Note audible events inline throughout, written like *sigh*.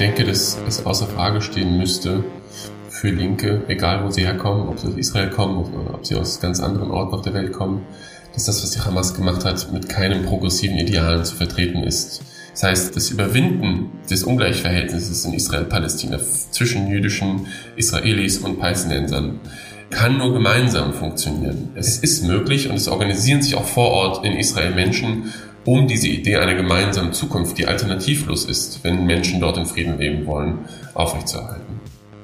denke, dass es außer Frage stehen müsste für Linke, egal wo sie herkommen, ob sie aus Israel kommen oder ob sie aus ganz anderen Orten auf der Welt kommen, dass das, was die Hamas gemacht hat, mit keinem progressiven Idealen zu vertreten ist. Das heißt, das Überwinden des Ungleichverhältnisses in Israel-Palästina zwischen jüdischen Israelis und Palästinensern kann nur gemeinsam funktionieren. Es ist möglich und es organisieren sich auch vor Ort in Israel Menschen, um diese Idee einer gemeinsamen Zukunft, die alternativlos ist, wenn Menschen dort in Frieden leben wollen, aufrechtzuerhalten.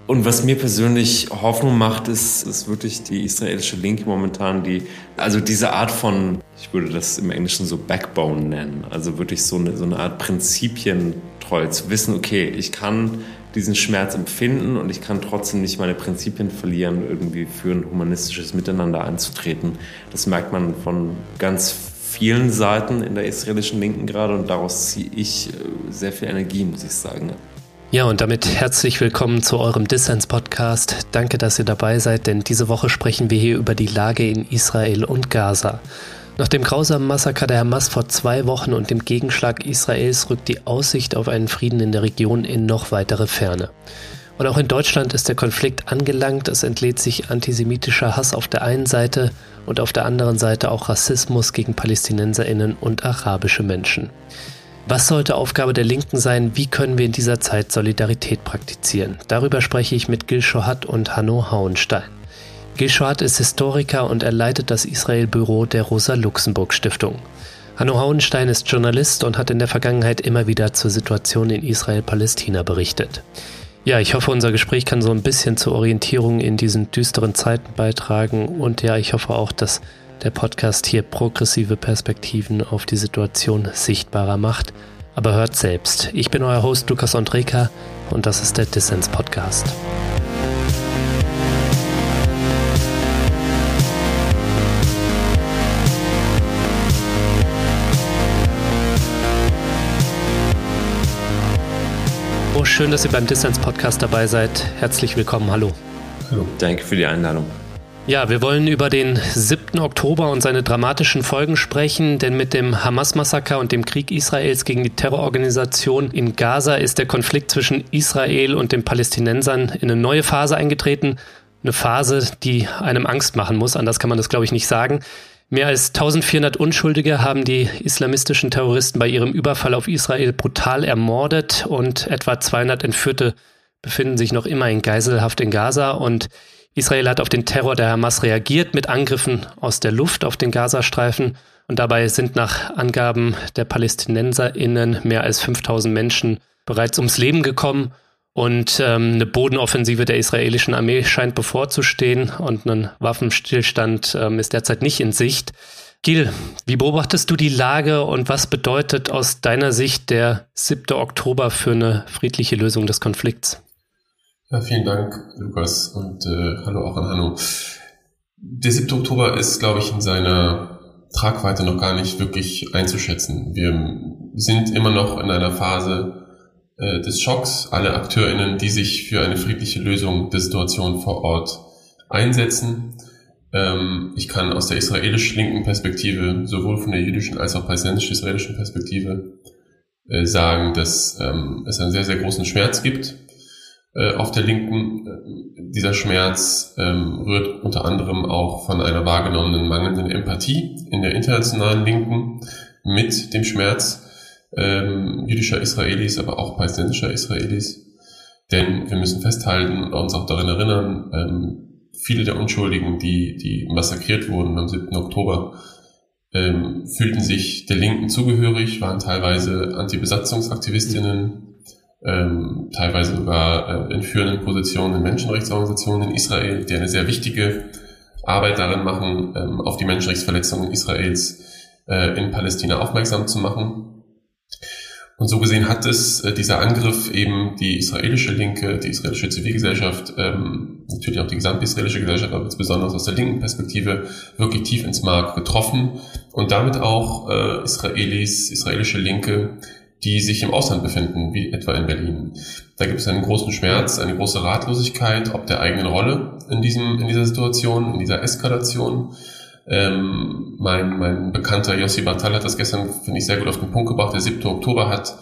Und was mir persönlich Hoffnung macht, ist, ist wirklich die israelische Linke momentan, die, also diese Art von, ich würde das im Englischen so Backbone nennen, also wirklich so eine, so eine Art Prinzipientreu, zu wissen, okay, ich kann diesen Schmerz empfinden und ich kann trotzdem nicht meine Prinzipien verlieren, irgendwie für ein humanistisches Miteinander einzutreten. Das merkt man von ganz vielen Seiten in der israelischen Linken gerade und daraus ziehe ich äh, sehr viel Energie, muss ich sagen. Ja, und damit herzlich willkommen zu eurem Dissens-Podcast. Danke, dass ihr dabei seid, denn diese Woche sprechen wir hier über die Lage in Israel und Gaza. Nach dem grausamen Massaker der Hamas vor zwei Wochen und dem Gegenschlag Israels rückt die Aussicht auf einen Frieden in der Region in noch weitere Ferne. Und auch in Deutschland ist der Konflikt angelangt. Es entlädt sich antisemitischer Hass auf der einen Seite und auf der anderen Seite auch Rassismus gegen Palästinenserinnen und arabische Menschen. Was sollte Aufgabe der Linken sein? Wie können wir in dieser Zeit Solidarität praktizieren? Darüber spreche ich mit Gil Shohat und Hanno Hauenstein. Gishwat ist Historiker und er leitet das Israel-Büro der Rosa-Luxemburg-Stiftung. Hanno Hauenstein ist Journalist und hat in der Vergangenheit immer wieder zur Situation in Israel-Palästina berichtet. Ja, ich hoffe, unser Gespräch kann so ein bisschen zur Orientierung in diesen düsteren Zeiten beitragen und ja, ich hoffe auch, dass der Podcast hier progressive Perspektiven auf die Situation sichtbarer macht. Aber hört selbst. Ich bin euer Host Lukas Andreka und das ist der Dissens Podcast. Schön, dass ihr beim Distance Podcast dabei seid. Herzlich willkommen. Hallo. Hallo. Danke für die Einladung. Ja, wir wollen über den 7. Oktober und seine dramatischen Folgen sprechen, denn mit dem Hamas-Massaker und dem Krieg Israels gegen die Terrororganisation in Gaza ist der Konflikt zwischen Israel und den Palästinensern in eine neue Phase eingetreten. Eine Phase, die einem Angst machen muss, anders kann man das, glaube ich, nicht sagen. Mehr als 1400 Unschuldige haben die islamistischen Terroristen bei ihrem Überfall auf Israel brutal ermordet und etwa 200 Entführte befinden sich noch immer in Geiselhaft in Gaza. Und Israel hat auf den Terror der Hamas reagiert mit Angriffen aus der Luft auf den Gazastreifen. Und dabei sind nach Angaben der PalästinenserInnen mehr als 5000 Menschen bereits ums Leben gekommen und ähm, eine Bodenoffensive der israelischen Armee scheint bevorzustehen und ein Waffenstillstand ähm, ist derzeit nicht in Sicht. Gil, wie beobachtest du die Lage und was bedeutet aus deiner Sicht der 7. Oktober für eine friedliche Lösung des Konflikts? Ja, vielen Dank, Lukas, und äh, hallo auch an Hanno. Der 7. Oktober ist, glaube ich, in seiner Tragweite noch gar nicht wirklich einzuschätzen. Wir sind immer noch in einer Phase, äh, des Schocks, alle AkteurInnen, die sich für eine friedliche Lösung der Situation vor Ort einsetzen. Ähm, ich kann aus der israelisch-linken Perspektive, sowohl von der jüdischen als auch palästinensisch-israelischen Perspektive, äh, sagen, dass ähm, es einen sehr, sehr großen Schmerz gibt äh, auf der Linken. Äh, dieser Schmerz ähm, rührt unter anderem auch von einer wahrgenommenen mangelnden Empathie in der internationalen Linken mit dem Schmerz ähm, jüdischer Israelis, aber auch palästinensischer Israelis. Denn wir müssen festhalten und uns auch daran erinnern, ähm, viele der Unschuldigen, die, die massakriert wurden am 7. Oktober, ähm, fühlten sich der Linken zugehörig, waren teilweise Anti-Besatzungsaktivistinnen, ähm, teilweise sogar äh, in führenden Positionen in Menschenrechtsorganisationen in Israel, die eine sehr wichtige Arbeit darin machen, ähm, auf die Menschenrechtsverletzungen Israels äh, in Palästina aufmerksam zu machen. Und so gesehen hat es äh, dieser Angriff eben die israelische Linke, die israelische Zivilgesellschaft, ähm, natürlich auch die gesamte israelische Gesellschaft, aber insbesondere aus der linken Perspektive wirklich tief ins Mark getroffen und damit auch äh, Israelis, israelische Linke, die sich im Ausland befinden, wie etwa in Berlin. Da gibt es einen großen Schmerz, eine große Ratlosigkeit ob der eigenen Rolle in diesem, in dieser Situation, in dieser Eskalation ähm, mein, mein bekannter Yossi Bartal hat das gestern, finde ich, sehr gut auf den Punkt gebracht. Der 7. Oktober hat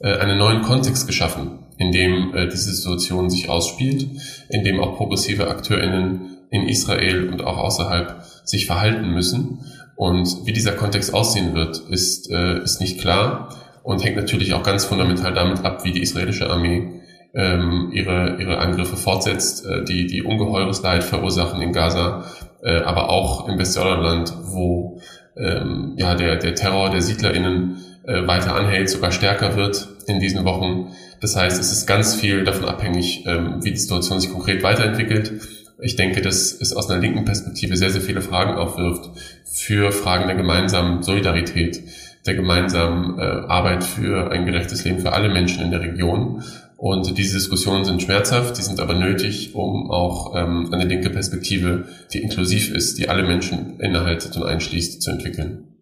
äh, einen neuen Kontext geschaffen, in dem äh, diese Situation sich ausspielt, in dem auch progressive AkteurInnen in Israel und auch außerhalb sich verhalten müssen. Und wie dieser Kontext aussehen wird, ist, äh, ist nicht klar und hängt natürlich auch ganz fundamental damit ab, wie die israelische Armee ähm, ihre, ihre Angriffe fortsetzt, äh, die, die ungeheures Leid verursachen in Gaza, äh, aber auch im Westjordanland, wo ähm, ja, der, der Terror der SiedlerInnen äh, weiter anhält, sogar stärker wird in diesen Wochen. Das heißt, es ist ganz viel davon abhängig, ähm, wie die Situation sich konkret weiterentwickelt. Ich denke, dass es aus einer linken Perspektive sehr, sehr viele Fragen aufwirft für Fragen der gemeinsamen Solidarität, der gemeinsamen äh, Arbeit für ein gerechtes Leben für alle Menschen in der Region. Und diese Diskussionen sind schmerzhaft, die sind aber nötig, um auch ähm, eine linke Perspektive, die inklusiv ist, die alle Menschen innehaltet und einschließt, zu entwickeln.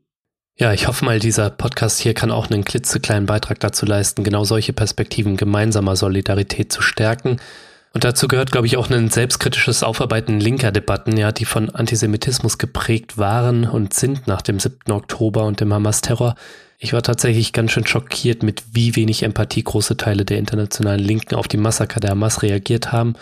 Ja, ich hoffe mal, dieser Podcast hier kann auch einen klitzekleinen Beitrag dazu leisten, genau solche Perspektiven gemeinsamer Solidarität zu stärken. Und dazu gehört, glaube ich, auch ein selbstkritisches Aufarbeiten linker Debatten, ja, die von Antisemitismus geprägt waren und sind nach dem 7. Oktober und dem Hamas-Terror. Ich war tatsächlich ganz schön schockiert, mit wie wenig Empathie große Teile der internationalen Linken auf die Massaker der Hamas reagiert haben.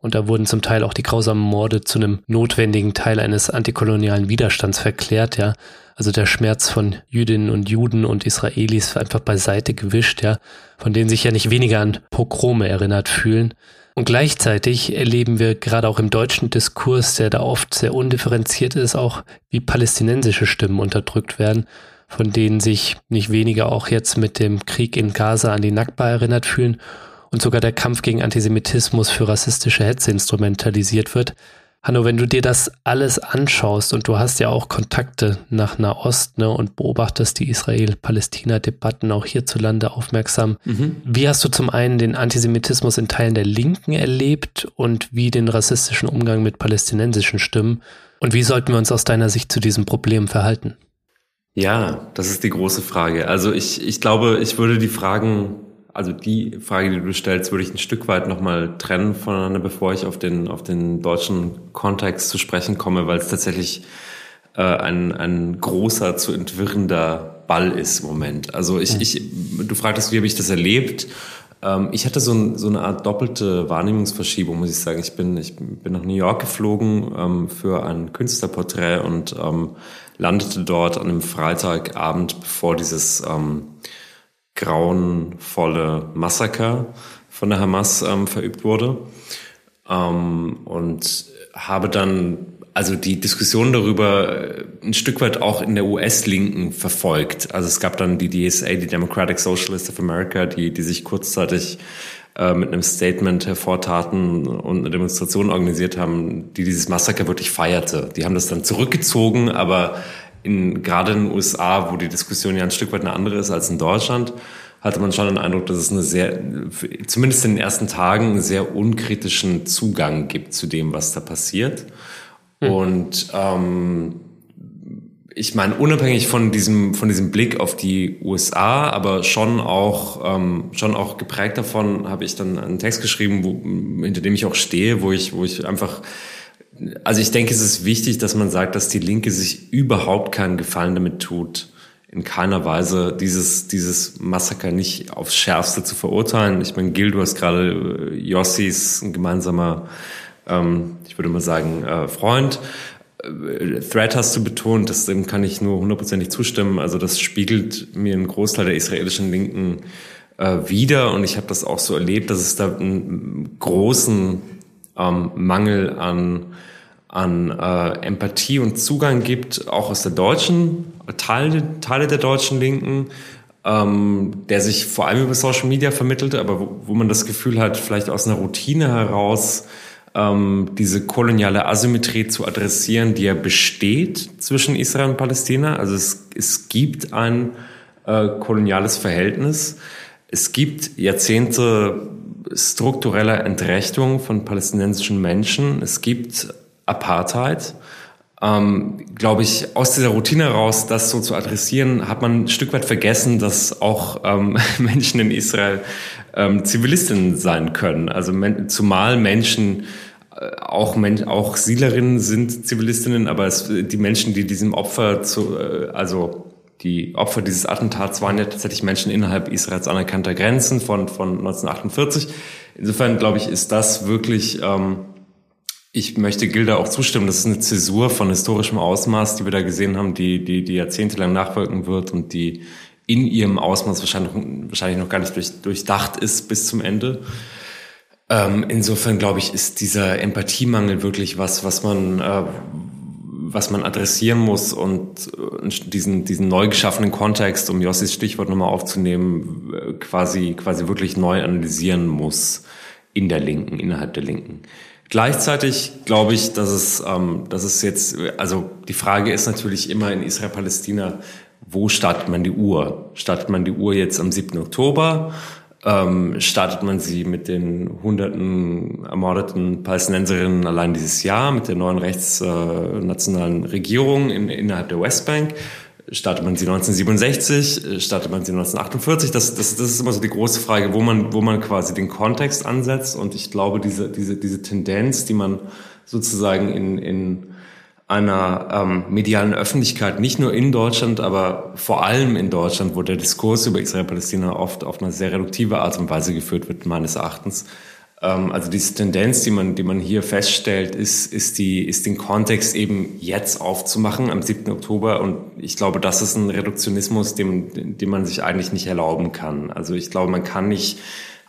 Und da wurden zum Teil auch die grausamen Morde zu einem notwendigen Teil eines antikolonialen Widerstands verklärt, ja. Also der Schmerz von Jüdinnen und Juden und Israelis einfach beiseite gewischt, ja, von denen sich ja nicht weniger an Pogrome erinnert fühlen. Und gleichzeitig erleben wir gerade auch im deutschen Diskurs, der da oft sehr undifferenziert ist, auch wie palästinensische Stimmen unterdrückt werden, von denen sich nicht weniger auch jetzt mit dem Krieg in Gaza an die Nakba erinnert fühlen und sogar der Kampf gegen Antisemitismus für rassistische Hetze instrumentalisiert wird. Hanno, wenn du dir das alles anschaust und du hast ja auch Kontakte nach Nahost ne, und beobachtest die Israel-Palästina-Debatten auch hierzulande aufmerksam, mhm. wie hast du zum einen den Antisemitismus in Teilen der Linken erlebt und wie den rassistischen Umgang mit palästinensischen Stimmen? Und wie sollten wir uns aus deiner Sicht zu diesem Problem verhalten? Ja, das ist die große Frage. Also ich, ich glaube, ich würde die Fragen also die Frage, die du stellst, würde ich ein Stück weit nochmal trennen voneinander, bevor ich auf den, auf den deutschen Kontext zu sprechen komme, weil es tatsächlich äh, ein, ein großer, zu entwirrender Ball ist im Moment. Also ich, ich, du fragtest, wie habe ich das erlebt? Ähm, ich hatte so, ein, so eine Art doppelte Wahrnehmungsverschiebung, muss ich sagen. Ich bin, ich bin nach New York geflogen ähm, für ein Künstlerporträt und ähm, landete dort an einem Freitagabend, bevor dieses ähm, grauenvolle Massaker von der Hamas ähm, verübt wurde. Ähm, und habe dann also die Diskussion darüber äh, ein Stück weit auch in der US-Linken verfolgt. Also es gab dann die DSA, die Democratic Socialists of America, die, die sich kurzzeitig äh, mit einem Statement hervortaten und eine Demonstration organisiert haben, die dieses Massaker wirklich feierte. Die haben das dann zurückgezogen, aber in, gerade in den USA, wo die Diskussion ja ein Stück weit eine andere ist als in Deutschland, hatte man schon den Eindruck, dass es eine sehr, zumindest in den ersten Tagen, einen sehr unkritischen Zugang gibt zu dem, was da passiert. Mhm. Und ähm, ich meine, unabhängig von diesem, von diesem Blick auf die USA, aber schon auch, ähm, schon auch geprägt davon, habe ich dann einen Text geschrieben, wo, hinter dem ich auch stehe, wo ich, wo ich einfach also ich denke, es ist wichtig, dass man sagt, dass die Linke sich überhaupt keinen Gefallen damit tut, in keiner Weise dieses, dieses Massaker nicht aufs Schärfste zu verurteilen. Ich meine, Gil, du hast gerade äh, Jossis, ein gemeinsamer, ähm, ich würde mal sagen, äh, Freund. Äh, Threat hast du betont, das, dem kann ich nur hundertprozentig zustimmen. Also das spiegelt mir einen Großteil der israelischen Linken äh, wieder und ich habe das auch so erlebt, dass es da einen großen ähm, Mangel an, an äh, Empathie und Zugang gibt, auch aus der deutschen, Teile, Teile der deutschen Linken, ähm, der sich vor allem über Social Media vermittelte, aber wo, wo man das Gefühl hat, vielleicht aus einer Routine heraus, ähm, diese koloniale Asymmetrie zu adressieren, die ja besteht zwischen Israel und Palästina. Also es, es gibt ein äh, koloniales Verhältnis. Es gibt Jahrzehnte struktureller Entrechtung von palästinensischen Menschen. Es gibt Apartheid. Ähm, glaube ich, aus dieser Routine heraus, das so zu adressieren, hat man ein Stück weit vergessen, dass auch ähm, *laughs* Menschen in Israel ähm, Zivilistinnen sein können. Also men zumal Menschen auch, Men auch Siedlerinnen sind Zivilistinnen, aber es, die Menschen, die diesem Opfer zu, äh, also die Opfer dieses Attentats waren ja tatsächlich Menschen innerhalb Israels anerkannter Grenzen von, von 1948. Insofern, glaube ich, ist das wirklich, ähm, ich möchte Gilda auch zustimmen, das ist eine Zäsur von historischem Ausmaß, die wir da gesehen haben, die, die, die jahrzehntelang nachwirken wird und die in ihrem Ausmaß wahrscheinlich, wahrscheinlich noch gar nicht durch, durchdacht ist bis zum Ende. Ähm, insofern glaube ich, ist dieser Empathiemangel wirklich was, was man, äh, was man adressieren muss und äh, diesen, diesen neu geschaffenen Kontext, um Jossis Stichwort nochmal aufzunehmen, äh, quasi, quasi wirklich neu analysieren muss in der Linken, innerhalb der Linken. Gleichzeitig glaube ich, dass es, ähm, dass es jetzt, also die Frage ist natürlich immer in Israel-Palästina, wo startet man die Uhr? Startet man die Uhr jetzt am 7. Oktober? Ähm, startet man sie mit den hunderten ermordeten Palästinenserinnen allein dieses Jahr, mit der neuen rechtsnationalen äh, Regierung in, innerhalb der Westbank. Startet man sie 1967, startet man sie 1948? Das, das, das ist immer so die große Frage, wo man, wo man quasi den Kontext ansetzt. Und ich glaube, diese, diese, diese Tendenz, die man sozusagen in, in einer ähm, medialen Öffentlichkeit, nicht nur in Deutschland, aber vor allem in Deutschland, wo der Diskurs über Israel-Palästina oft auf eine sehr reduktive Art und Weise geführt wird, meines Erachtens. Ähm, also diese Tendenz, die man, die man hier feststellt, ist, ist, die, ist den Kontext eben jetzt aufzumachen am 7. Oktober. Und ich glaube, das ist ein Reduktionismus, dem, dem man sich eigentlich nicht erlauben kann. Also ich glaube, man kann nicht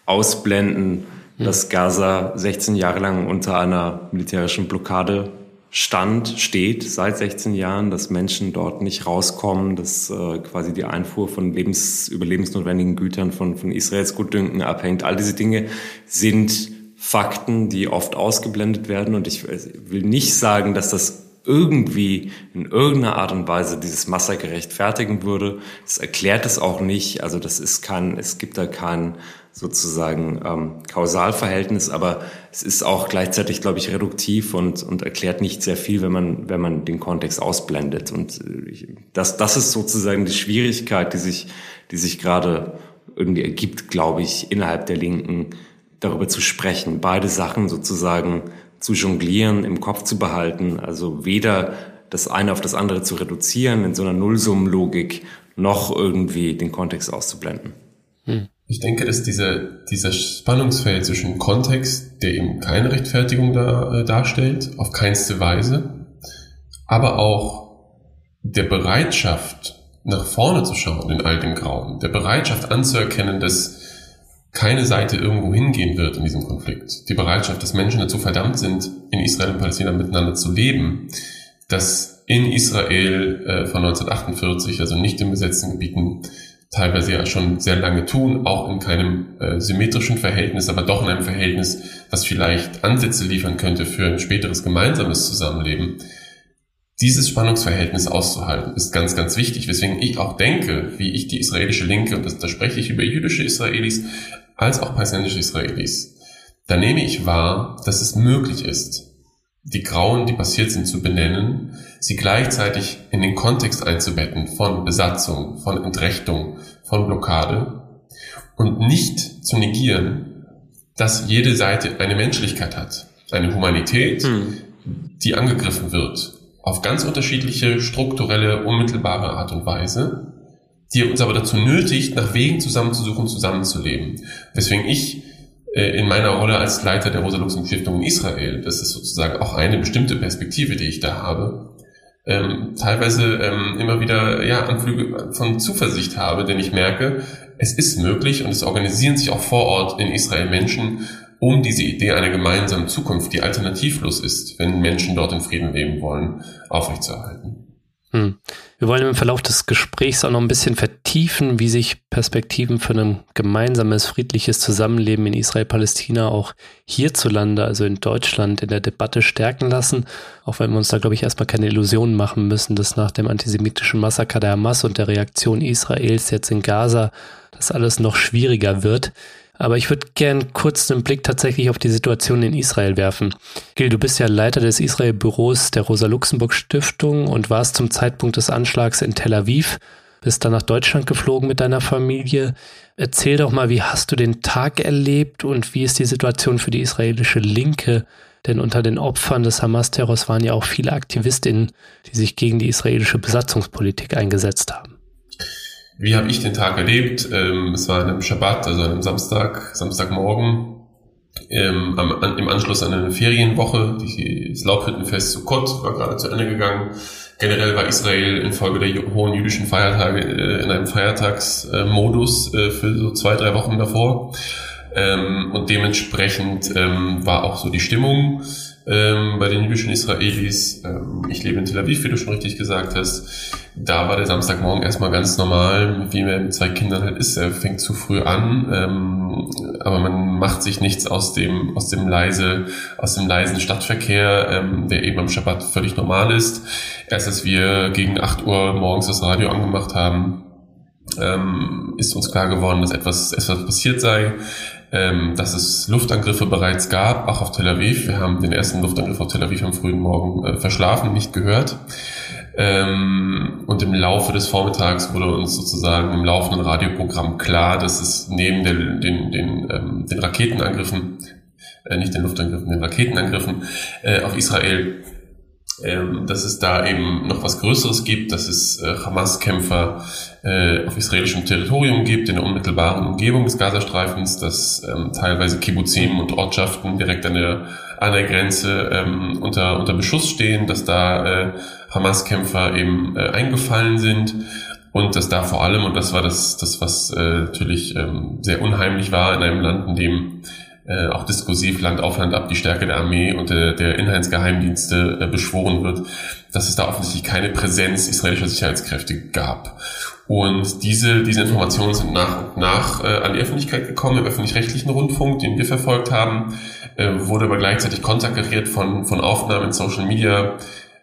ausblenden, dass Gaza 16 Jahre lang unter einer militärischen Blockade stand, steht seit 16 Jahren, dass Menschen dort nicht rauskommen, dass äh, quasi die Einfuhr von lebens, überlebensnotwendigen Gütern von, von Israels Gutdünken abhängt. All diese Dinge sind Fakten, die oft ausgeblendet werden. Und ich will nicht sagen, dass das irgendwie in irgendeiner Art und Weise dieses Massaker rechtfertigen würde. Es erklärt es auch nicht. Also das ist kein, es gibt da kein sozusagen ähm, Kausalverhältnis, aber es ist auch gleichzeitig, glaube ich, reduktiv und, und erklärt nicht sehr viel, wenn man, wenn man den Kontext ausblendet. Und äh, das, das ist sozusagen die Schwierigkeit, die sich, die sich gerade irgendwie ergibt, glaube ich, innerhalb der Linken, darüber zu sprechen, beide Sachen sozusagen zu jonglieren, im Kopf zu behalten, also weder das eine auf das andere zu reduzieren in so einer Nullsummenlogik, noch irgendwie den Kontext auszublenden. Hm. Ich denke, dass dieser, dieser Spannungsfeld zwischen Kontext, der eben keine Rechtfertigung da, äh, darstellt, auf keinste Weise, aber auch der Bereitschaft, nach vorne zu schauen in all dem Grauen, der Bereitschaft anzuerkennen, dass keine Seite irgendwo hingehen wird in diesem Konflikt, die Bereitschaft, dass Menschen dazu verdammt sind, in Israel und Palästina miteinander zu leben, dass in Israel äh, von 1948, also nicht in besetzten Gebieten, teilweise ja schon sehr lange tun, auch in keinem äh, symmetrischen Verhältnis, aber doch in einem Verhältnis, was vielleicht Ansätze liefern könnte für ein späteres gemeinsames Zusammenleben. Dieses Spannungsverhältnis auszuhalten, ist ganz, ganz wichtig, weswegen ich auch denke, wie ich die israelische Linke, und das, da spreche ich über jüdische Israelis, als auch palästinensische Israelis, da nehme ich wahr, dass es möglich ist, die Grauen, die passiert sind, zu benennen, sie gleichzeitig in den Kontext einzubetten von Besatzung, von Entrechtung, von Blockade und nicht zu negieren, dass jede Seite eine Menschlichkeit hat, eine Humanität, hm. die angegriffen wird, auf ganz unterschiedliche strukturelle, unmittelbare Art und Weise, die uns aber dazu nötigt, nach Wegen zusammenzusuchen, zusammenzuleben. Weswegen ich in meiner Rolle als Leiter der Rosa-Luxemburg-Stiftung in Israel, das ist sozusagen auch eine bestimmte Perspektive, die ich da habe, ähm, teilweise ähm, immer wieder ja, Anflüge von Zuversicht habe, denn ich merke, es ist möglich und es organisieren sich auch vor Ort in Israel Menschen, um diese Idee einer gemeinsamen Zukunft, die alternativlos ist, wenn Menschen dort in Frieden leben wollen, aufrechtzuerhalten. Hm. Wir wollen im Verlauf des Gesprächs auch noch ein bisschen vertiefen, wie sich Perspektiven für ein gemeinsames, friedliches Zusammenleben in Israel-Palästina auch hierzulande, also in Deutschland, in der Debatte stärken lassen. Auch wenn wir uns da, glaube ich, erstmal keine Illusionen machen müssen, dass nach dem antisemitischen Massaker der Hamas und der Reaktion Israels jetzt in Gaza das alles noch schwieriger wird. Aber ich würde gern kurz einen Blick tatsächlich auf die Situation in Israel werfen. Gil, du bist ja Leiter des Israel-Büros der Rosa-Luxemburg-Stiftung und warst zum Zeitpunkt des Anschlags in Tel Aviv, bist dann nach Deutschland geflogen mit deiner Familie. Erzähl doch mal, wie hast du den Tag erlebt und wie ist die Situation für die israelische Linke? Denn unter den Opfern des Hamas-Terrors waren ja auch viele Aktivistinnen, die sich gegen die israelische Besatzungspolitik eingesetzt haben. Wie habe ich den Tag erlebt? Ähm, es war an einem Schabbat, also an einem Samstag, Samstagmorgen, ähm, am, an, im Anschluss an eine Ferienwoche. Die, das Laubhüttenfest Sukkot war gerade zu Ende gegangen. Generell war Israel infolge der hohen jüdischen Feiertage äh, in einem Feiertagsmodus äh, für so zwei, drei Wochen davor. Ähm, und dementsprechend ähm, war auch so die Stimmung ähm, bei den jüdischen Israelis. Ähm, ich lebe in Tel Aviv, wie du schon richtig gesagt hast. Da war der Samstagmorgen erstmal ganz normal, wie man mit zwei Kindern halt ist. Er fängt zu früh an, ähm, aber man macht sich nichts aus dem, aus dem leise, aus dem leisen Stadtverkehr, ähm, der eben am Schabbat völlig normal ist. Erst als wir gegen 8 Uhr morgens das Radio angemacht haben, ähm, ist uns klar geworden, dass etwas, etwas passiert sei ähm, dass es Luftangriffe bereits gab, auch auf Tel Aviv. Wir haben den ersten Luftangriff auf Tel Aviv am frühen Morgen äh, verschlafen, nicht gehört. Ähm, und im Laufe des Vormittags wurde uns sozusagen im laufenden Radioprogramm klar, dass es neben den, den, den, ähm, den Raketenangriffen, äh, nicht den Luftangriffen, den Raketenangriffen äh, auf Israel ähm, dass es da eben noch was Größeres gibt, dass es äh, Hamas-Kämpfer äh, auf israelischem Territorium gibt, in der unmittelbaren Umgebung des Gazastreifens, dass ähm, teilweise Kibbuzim und Ortschaften direkt an der, an der Grenze ähm, unter, unter Beschuss stehen, dass da äh, Hamas-Kämpfer eben äh, eingefallen sind. Und dass da vor allem, und das war das, das was äh, natürlich ähm, sehr unheimlich war in einem Land, in dem äh, auch diskursiv Land auf Land ab die Stärke der Armee und der, der Inhaltsgeheimdienste äh, beschworen wird, dass es da offensichtlich keine Präsenz israelischer Sicherheitskräfte gab. Und diese, diese Informationen sind nach und nach äh, an die Öffentlichkeit gekommen, im öffentlich-rechtlichen Rundfunk, den wir verfolgt haben, äh, wurde aber gleichzeitig konterkariert von, von Aufnahmen in Social Media,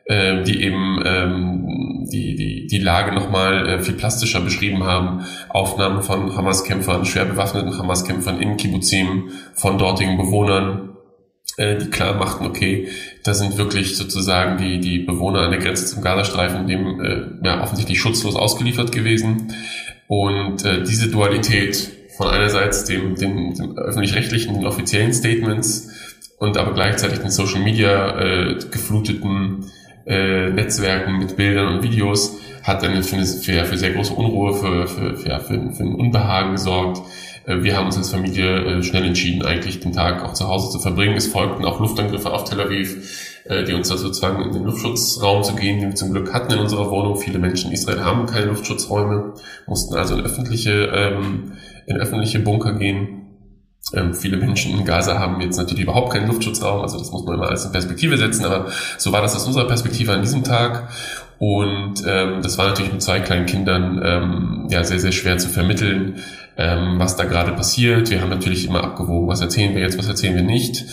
äh, die eben ähm, die, die, die Lage nochmal äh, viel plastischer beschrieben haben. Aufnahmen von Hamas-Kämpfern, schwer bewaffneten Hamas-Kämpfern in Kibbuzim, von dortigen Bewohnern, äh, die klar machten, okay, da sind wirklich sozusagen die, die Bewohner an der Grenze zum Gazastreifen dem äh, ja, offensichtlich schutzlos ausgeliefert gewesen. Und äh, diese Dualität von einerseits dem, dem, dem öffentlich-rechtlichen, den offiziellen Statements und aber gleichzeitig den Social Media äh, gefluteten äh, Netzwerken mit Bildern und Videos hat dann für, eine, für, für sehr große Unruhe, für, für, für, für, für ein Unbehagen gesorgt. Äh, wir haben uns als Familie äh, schnell entschieden, eigentlich den Tag auch zu Hause zu verbringen. Es folgten auch Luftangriffe auf Tel Aviv, äh, die uns dazu zwangen, in den Luftschutzraum zu gehen, den wir zum Glück hatten in unserer Wohnung. Viele Menschen in Israel haben keine Luftschutzräume, mussten also in öffentliche, ähm, in öffentliche Bunker gehen. Ähm, viele Menschen in Gaza haben jetzt natürlich überhaupt keinen Luftschutzraum, also das muss man immer alles in Perspektive setzen, aber so war das aus unserer Perspektive an diesem Tag. Und ähm, das war natürlich mit zwei kleinen Kindern ähm, ja sehr, sehr schwer zu vermitteln, ähm, was da gerade passiert. Wir haben natürlich immer abgewogen, was erzählen wir jetzt, was erzählen wir nicht.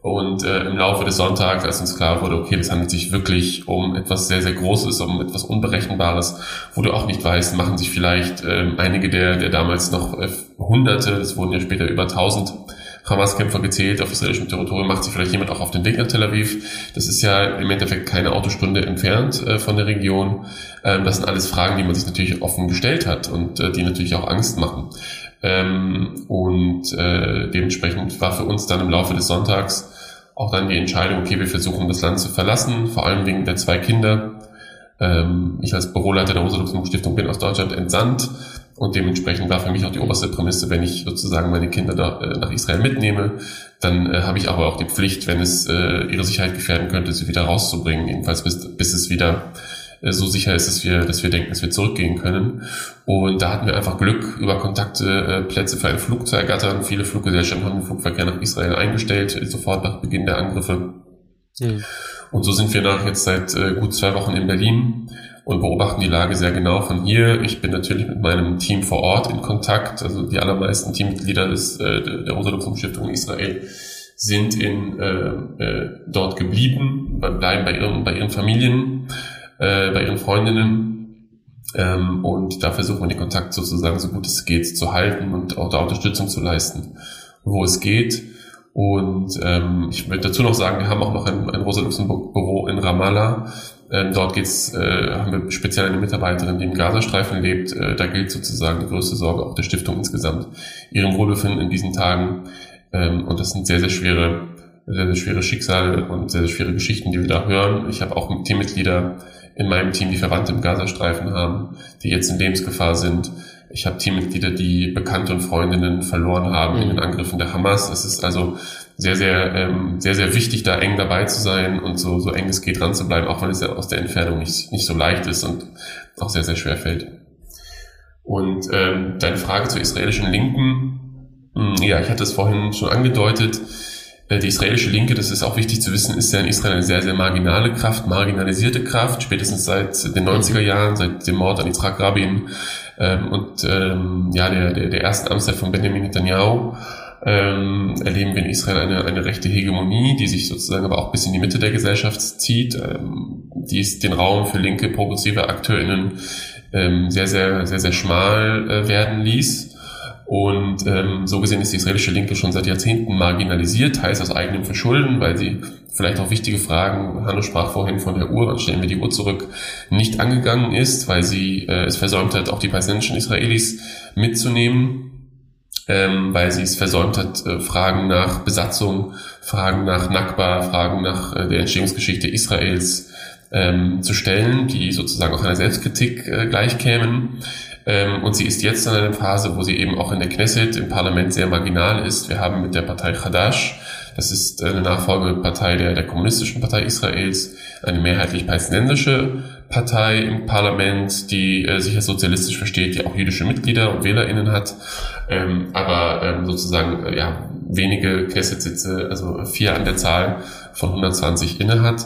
Und äh, im Laufe des Sonntags, als uns klar wurde, okay, das handelt sich wirklich um etwas sehr, sehr Großes, um etwas Unberechenbares, wo du auch nicht weißt, machen sich vielleicht äh, einige der, der damals noch äh, Hunderte, es wurden ja später über tausend Hamas-Kämpfer gezählt auf israelischem Territorium, macht sich vielleicht jemand auch auf den Weg nach Tel Aviv. Das ist ja im Endeffekt keine Autostunde entfernt äh, von der Region. Ähm, das sind alles Fragen, die man sich natürlich offen gestellt hat und äh, die natürlich auch Angst machen. Ähm, und äh, dementsprechend war für uns dann im Laufe des Sonntags auch dann die Entscheidung, okay, wir versuchen das Land zu verlassen, vor allem wegen der zwei Kinder. Ähm, ich als Büroleiter der Rosa-Luxemburg-Stiftung bin aus Deutschland entsandt und dementsprechend war für mich auch die oberste Prämisse, wenn ich sozusagen meine Kinder da, äh, nach Israel mitnehme, dann äh, habe ich aber auch die Pflicht, wenn es äh, ihre Sicherheit gefährden könnte, sie wieder rauszubringen, jedenfalls bis, bis es wieder so sicher ist, dass wir, dass wir denken, dass wir zurückgehen können. Und da hatten wir einfach Glück, über Kontakte äh, Plätze für einen Flug zu ergattern. Viele Fluggesellschaften haben den Flugverkehr nach Israel eingestellt, sofort nach Beginn der Angriffe. Mhm. Und so sind wir nach jetzt seit äh, gut zwei Wochen in Berlin und beobachten die Lage sehr genau von hier. Ich bin natürlich mit meinem Team vor Ort in Kontakt. Also die allermeisten Teammitglieder des, äh, der Rosa-Luxemburg-Stiftung Israel sind in, äh, äh, dort geblieben, bleiben bei ihren, bei ihren Familien äh, bei ihren Freundinnen. Ähm, und da versuchen wir den Kontakt sozusagen so gut es geht zu halten und auch da Unterstützung zu leisten, wo es geht. Und ähm, ich möchte dazu noch sagen, wir haben auch noch ein, ein Rosa-Luxemburg-Büro in Ramallah. Ähm, dort geht's, äh, haben wir speziell eine Mitarbeiterin, die im Gazastreifen lebt. Äh, da gilt sozusagen die größte Sorge auch der Stiftung insgesamt, ihrem Wohlbefinden in diesen Tagen. Ähm, und das sind sehr, sehr schwere sehr, sehr schwere Schicksale und sehr, sehr schwere Geschichten, die wir da hören. Ich habe auch Teammitglieder in meinem Team, die Verwandte im Gazastreifen haben, die jetzt in Lebensgefahr sind. Ich habe Teammitglieder, die Bekannte und Freundinnen verloren haben in den Angriffen der Hamas. Es ist also sehr, sehr, ähm, sehr, sehr wichtig, da eng dabei zu sein und so, so eng es geht dran zu bleiben, auch wenn es ja aus der Entfernung nicht, nicht so leicht ist und auch sehr, sehr schwer fällt. Und ähm, deine Frage zur israelischen Linken, hm, ja, ich hatte es vorhin schon angedeutet, die israelische Linke, das ist auch wichtig zu wissen, ist ja in Israel eine sehr, sehr marginale Kraft, marginalisierte Kraft, spätestens seit den 90er Jahren, seit dem Mord an Yitzhak Rabin ähm, und ähm, ja, der, der, der ersten Amtszeit von Benjamin Netanyahu ähm, erleben wir in Israel eine, eine rechte Hegemonie, die sich sozusagen aber auch bis in die Mitte der Gesellschaft zieht, ähm, die es den Raum für linke, progressive AkteurInnen ähm, sehr, sehr, sehr, sehr schmal äh, werden ließ. Und ähm, so gesehen ist die israelische Linke schon seit Jahrzehnten marginalisiert, teils aus eigenem Verschulden, weil sie vielleicht auch wichtige Fragen, Hanno sprach vorhin von der Uhr, wann stellen wir die Uhr zurück, nicht angegangen ist, weil sie äh, es versäumt hat, auch die palästinensischen Israelis mitzunehmen, ähm, weil sie es versäumt hat, äh, Fragen nach Besatzung, Fragen nach Nakba, Fragen nach äh, der Entstehungsgeschichte Israels ähm, zu stellen, die sozusagen auch einer Selbstkritik äh, gleichkämen. Ähm, und sie ist jetzt in einer Phase, wo sie eben auch in der Knesset, im Parlament sehr marginal ist. Wir haben mit der Partei Hadash, das ist eine Nachfolgepartei der, der kommunistischen Partei Israels, eine mehrheitlich palästinensische Partei im Parlament, die äh, sich als sozialistisch versteht, die auch jüdische Mitglieder und WählerInnen hat, ähm, aber ähm, sozusagen äh, ja wenige Knesset-Sitze, also vier an der Zahl von 120 inne hat.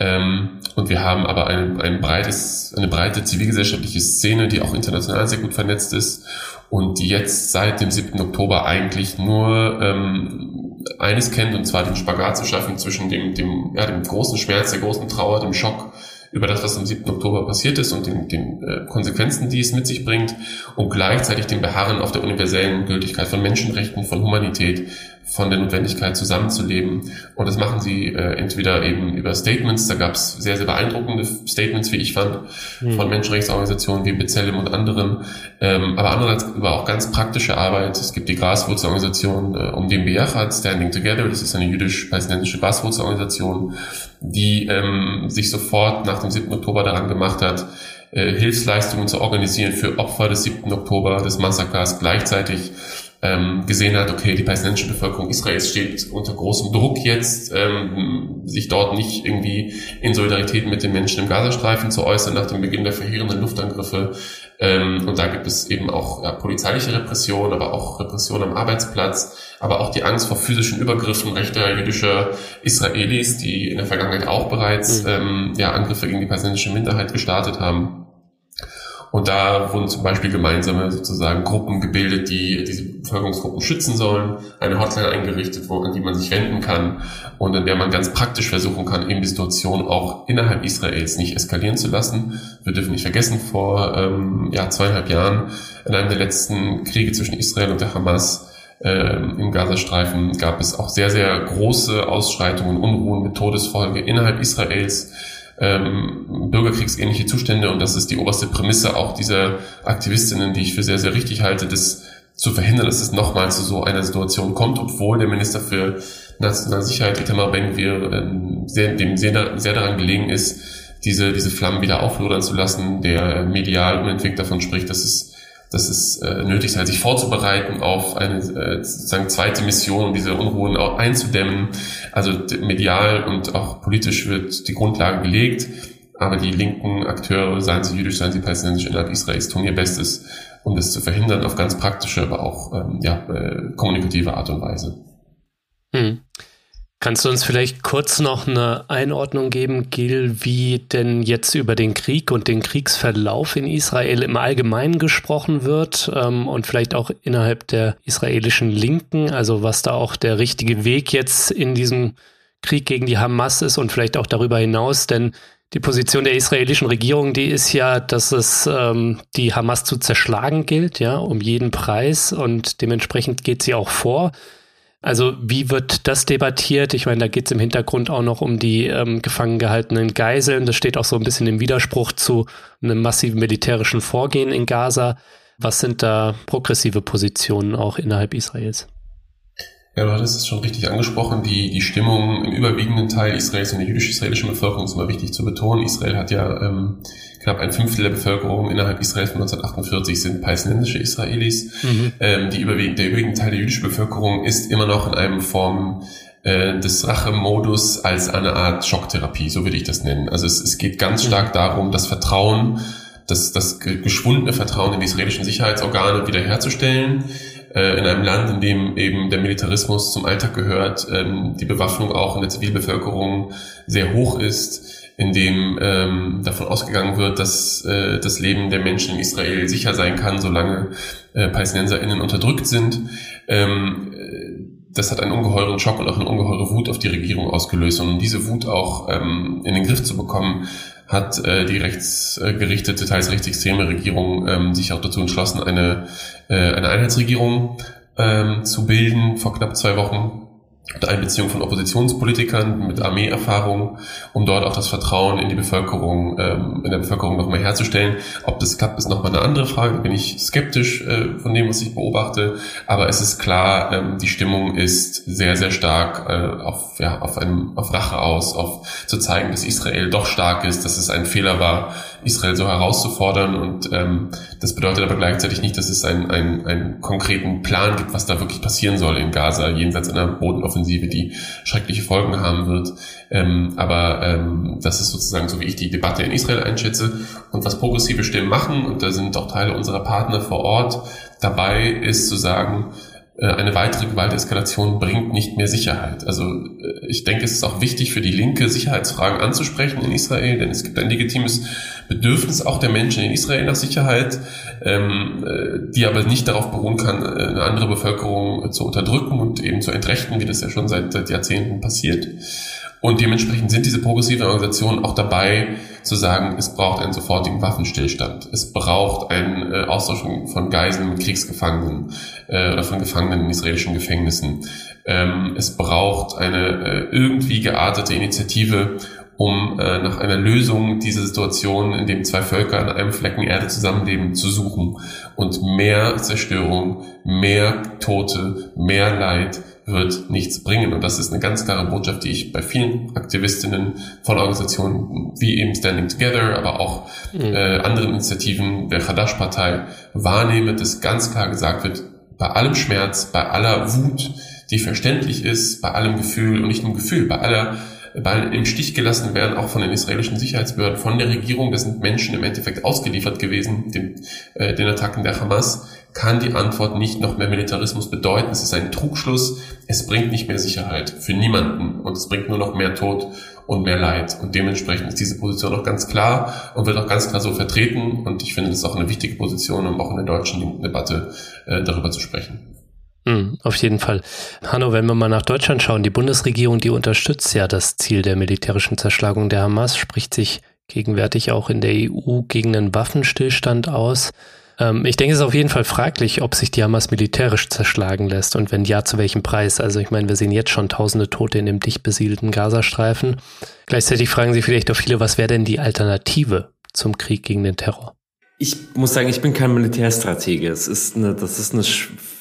Ähm, und wir haben aber ein, ein breites, eine breite zivilgesellschaftliche Szene, die auch international sehr gut vernetzt ist und die jetzt seit dem 7. Oktober eigentlich nur ähm, eines kennt, und zwar den Spagat zu schaffen zwischen dem, dem, ja, dem großen Schmerz, der großen Trauer, dem Schock über das, was am 7. Oktober passiert ist und den, den äh, Konsequenzen, die es mit sich bringt und gleichzeitig dem Beharren auf der universellen Gültigkeit von Menschenrechten, von Humanität, von der Notwendigkeit zusammenzuleben. Und das machen sie äh, entweder eben über Statements, da gab es sehr, sehr beeindruckende Statements, wie ich fand, mhm. von Menschenrechtsorganisationen wie Bezellem und anderen, ähm, aber andererseits über auch ganz praktische Arbeit. Es gibt die Graswurzelorganisation äh, um den Bejachat, Standing Together, das ist eine jüdisch-palästinensische Graswurzelorganisation, die ähm, sich sofort nach dem 7. Oktober daran gemacht hat, äh, Hilfsleistungen zu organisieren für Opfer des 7. Oktober, des Massakers, gleichzeitig ähm, gesehen hat, okay, die palästinensische Bevölkerung Israels steht unter großem Druck jetzt, ähm, sich dort nicht irgendwie in Solidarität mit den Menschen im Gazastreifen zu äußern nach dem Beginn der verheerenden Luftangriffe. Ähm, und da gibt es eben auch ja, polizeiliche Repression, aber auch Repression am Arbeitsplatz, aber auch die Angst vor physischen Übergriffen rechter jüdischer Israelis, die in der Vergangenheit auch bereits mhm. ähm, ja, Angriffe gegen die palästinensische Minderheit gestartet haben. Und da wurden zum Beispiel gemeinsame sozusagen Gruppen gebildet, die diese Bevölkerungsgruppen schützen sollen, eine Hotline eingerichtet, wo, an die man sich wenden kann und in der man ganz praktisch versuchen kann, eben die Situation auch innerhalb Israels nicht eskalieren zu lassen. Wir dürfen nicht vergessen, vor ähm, ja, zweieinhalb Jahren in einem der letzten Kriege zwischen Israel und der Hamas äh, im Gazastreifen gab es auch sehr, sehr große Ausschreitungen, Unruhen mit Todesfolge innerhalb Israels ähm, bürgerkriegsähnliche Zustände und das ist die oberste Prämisse auch dieser Aktivistinnen, die ich für sehr, sehr richtig halte, das zu verhindern, dass es nochmal zu so einer Situation kommt, obwohl der Minister für nationale Sicherheit, Itamar Ben-Gvir, ähm, sehr, dem sehr, sehr daran gelegen ist, diese, diese Flammen wieder auflodern zu lassen, der medial unentwegt davon spricht, dass es dass es äh, nötig sei, sich vorzubereiten auf eine äh, sozusagen zweite Mission, um diese Unruhen auch einzudämmen. Also medial und auch politisch wird die Grundlage gelegt, aber die linken Akteure, seien sie jüdisch, seien sie palästinensisch innerhalb Israels, tun ihr Bestes, um das zu verhindern, auf ganz praktische, aber auch ähm, ja, äh, kommunikative Art und Weise. Hm. Kannst du uns vielleicht kurz noch eine Einordnung geben, Gil, wie denn jetzt über den Krieg und den Kriegsverlauf in Israel im Allgemeinen gesprochen wird ähm, und vielleicht auch innerhalb der israelischen Linken, also was da auch der richtige Weg jetzt in diesem Krieg gegen die Hamas ist und vielleicht auch darüber hinaus, denn die Position der israelischen Regierung, die ist ja, dass es ähm, die Hamas zu zerschlagen gilt, ja, um jeden Preis. Und dementsprechend geht sie auch vor. Also wie wird das debattiert? Ich meine, da geht es im Hintergrund auch noch um die ähm, gefangen gehaltenen Geiseln. Das steht auch so ein bisschen im Widerspruch zu einem massiven militärischen Vorgehen in Gaza. Was sind da progressive Positionen auch innerhalb Israels? Ja, du hattest es schon richtig angesprochen. Die, die Stimmung im überwiegenden Teil Israels und der jüdisch-israelischen Bevölkerung ist immer wichtig zu betonen. Israel hat ja ähm, knapp ein Fünftel der Bevölkerung innerhalb Israels von 1948 sind palästinensische Israelis. Mhm. Ähm, die überwiegend, der überwiegende Teil der jüdischen Bevölkerung ist immer noch in einem Form äh, des Rachemodus als eine Art Schocktherapie, so würde ich das nennen. Also es, es geht ganz mhm. stark darum, das Vertrauen, das, das geschwundene Vertrauen in die israelischen Sicherheitsorgane wiederherzustellen äh, in einem Land, in dem eben der Militarismus zum Alltag gehört, ähm, die Bewaffnung auch in der Zivilbevölkerung sehr hoch ist, in dem ähm, davon ausgegangen wird, dass äh, das Leben der Menschen in Israel sicher sein kann, solange äh, PalästinenserInnen unterdrückt sind. Ähm, das hat einen ungeheuren Schock und auch eine ungeheure Wut auf die Regierung ausgelöst. Und um diese Wut auch ähm, in den Griff zu bekommen, hat äh, die rechtsgerichtete, teils rechtsextreme Regierung ähm, sich auch dazu entschlossen, eine, äh, eine Einheitsregierung ähm, zu bilden vor knapp zwei Wochen der Einbeziehung von Oppositionspolitikern mit Armeeerfahrung, um dort auch das Vertrauen in die Bevölkerung, ähm, in der Bevölkerung nochmal herzustellen. Ob das klappt, ist nochmal eine andere Frage. Da bin ich skeptisch äh, von dem, was ich beobachte. Aber es ist klar, ähm, die Stimmung ist sehr, sehr stark äh, auf, ja, auf, einem, auf Rache aus, auf zu zeigen, dass Israel doch stark ist, dass es ein Fehler war, Israel so herauszufordern. Und ähm, das bedeutet aber gleichzeitig nicht, dass es einen, einen, einen konkreten Plan gibt, was da wirklich passieren soll in Gaza, jenseits einer Bodenoffensive Offensive, die schreckliche Folgen haben wird. Ähm, aber ähm, das ist sozusagen so, wie ich die Debatte in Israel einschätze. Und was progressive Stimmen machen, und da sind auch Teile unserer Partner vor Ort dabei, ist zu sagen, eine weitere Gewalteskalation bringt nicht mehr Sicherheit. Also äh, ich denke, es ist auch wichtig für die Linke, Sicherheitsfragen anzusprechen in Israel, denn es gibt ein legitimes Bedürfnis auch der Menschen in Israel nach Sicherheit, ähm, äh, die aber nicht darauf beruhen kann, eine andere Bevölkerung zu unterdrücken und eben zu entrechten, wie das ja schon seit, seit Jahrzehnten passiert. Und dementsprechend sind diese progressiven Organisationen auch dabei zu sagen, es braucht einen sofortigen Waffenstillstand. Es braucht einen äh, Austausch von Geiseln mit Kriegsgefangenen äh, oder von Gefangenen in israelischen Gefängnissen. Ähm, es braucht eine äh, irgendwie geartete Initiative, um äh, nach einer Lösung dieser Situation, in dem zwei Völker an einem Flecken Erde zusammenleben, zu suchen. Und mehr Zerstörung, mehr Tote, mehr Leid wird nichts bringen. Und das ist eine ganz klare Botschaft, die ich bei vielen Aktivistinnen von Organisationen wie eben Standing Together, aber auch mhm. äh, anderen Initiativen der Hadash-Partei wahrnehme, dass ganz klar gesagt wird, bei allem Schmerz, bei aller Wut, die verständlich ist, bei allem Gefühl und nicht nur Gefühl, bei aller bei im Stich gelassen werden, auch von den israelischen Sicherheitsbehörden, von der Regierung, das sind Menschen im Endeffekt ausgeliefert gewesen, den, äh, den Attacken der Hamas, kann die Antwort nicht noch mehr Militarismus bedeuten. Es ist ein Trugschluss. Es bringt nicht mehr Sicherheit für niemanden und es bringt nur noch mehr Tod und mehr Leid. Und dementsprechend ist diese Position auch ganz klar und wird auch ganz klar so vertreten. Und ich finde, das ist auch eine wichtige Position, um auch in der deutschen Debatte äh, darüber zu sprechen. Hm, auf jeden Fall. Hanno, wenn wir mal nach Deutschland schauen, die Bundesregierung, die unterstützt ja das Ziel der militärischen Zerschlagung der Hamas, spricht sich gegenwärtig auch in der EU gegen einen Waffenstillstand aus. Ähm, ich denke, es ist auf jeden Fall fraglich, ob sich die Hamas militärisch zerschlagen lässt und wenn ja, zu welchem Preis. Also ich meine, wir sehen jetzt schon tausende Tote in dem dicht besiedelten Gazastreifen. Gleichzeitig fragen sich vielleicht auch viele, was wäre denn die Alternative zum Krieg gegen den Terror? Ich muss sagen, ich bin kein Militärstratege. Es ist eine, das ist eine,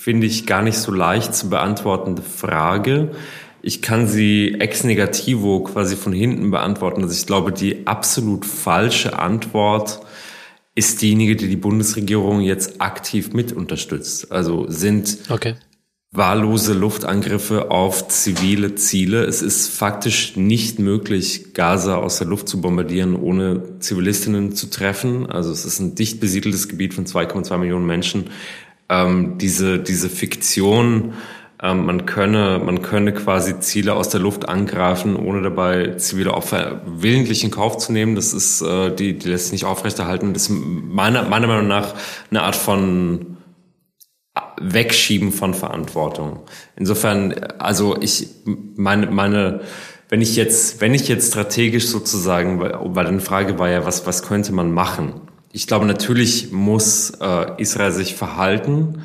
finde ich, gar nicht so leicht zu beantwortende Frage. Ich kann sie ex negativo quasi von hinten beantworten. Also ich glaube, die absolut falsche Antwort ist diejenige, die die Bundesregierung jetzt aktiv mit unterstützt. Also sind okay. wahllose Luftangriffe auf zivile Ziele. Es ist faktisch nicht möglich, Gaza aus der Luft zu bombardieren, ohne Zivilistinnen zu treffen. Also es ist ein dicht besiedeltes Gebiet von 2,2 Millionen Menschen. Ähm, diese, diese Fiktion, ähm, man könne, man könne quasi Ziele aus der Luft angreifen, ohne dabei zivile Opfer willentlich in Kauf zu nehmen. Das ist, äh, die, die lässt sich nicht aufrechterhalten. Das ist meiner, meiner Meinung nach eine Art von Wegschieben von Verantwortung. Insofern, also ich, meine, meine, wenn ich jetzt, wenn ich jetzt strategisch sozusagen, weil, weil eine Frage war ja, was, was könnte man machen? Ich glaube, natürlich muss äh, Israel sich verhalten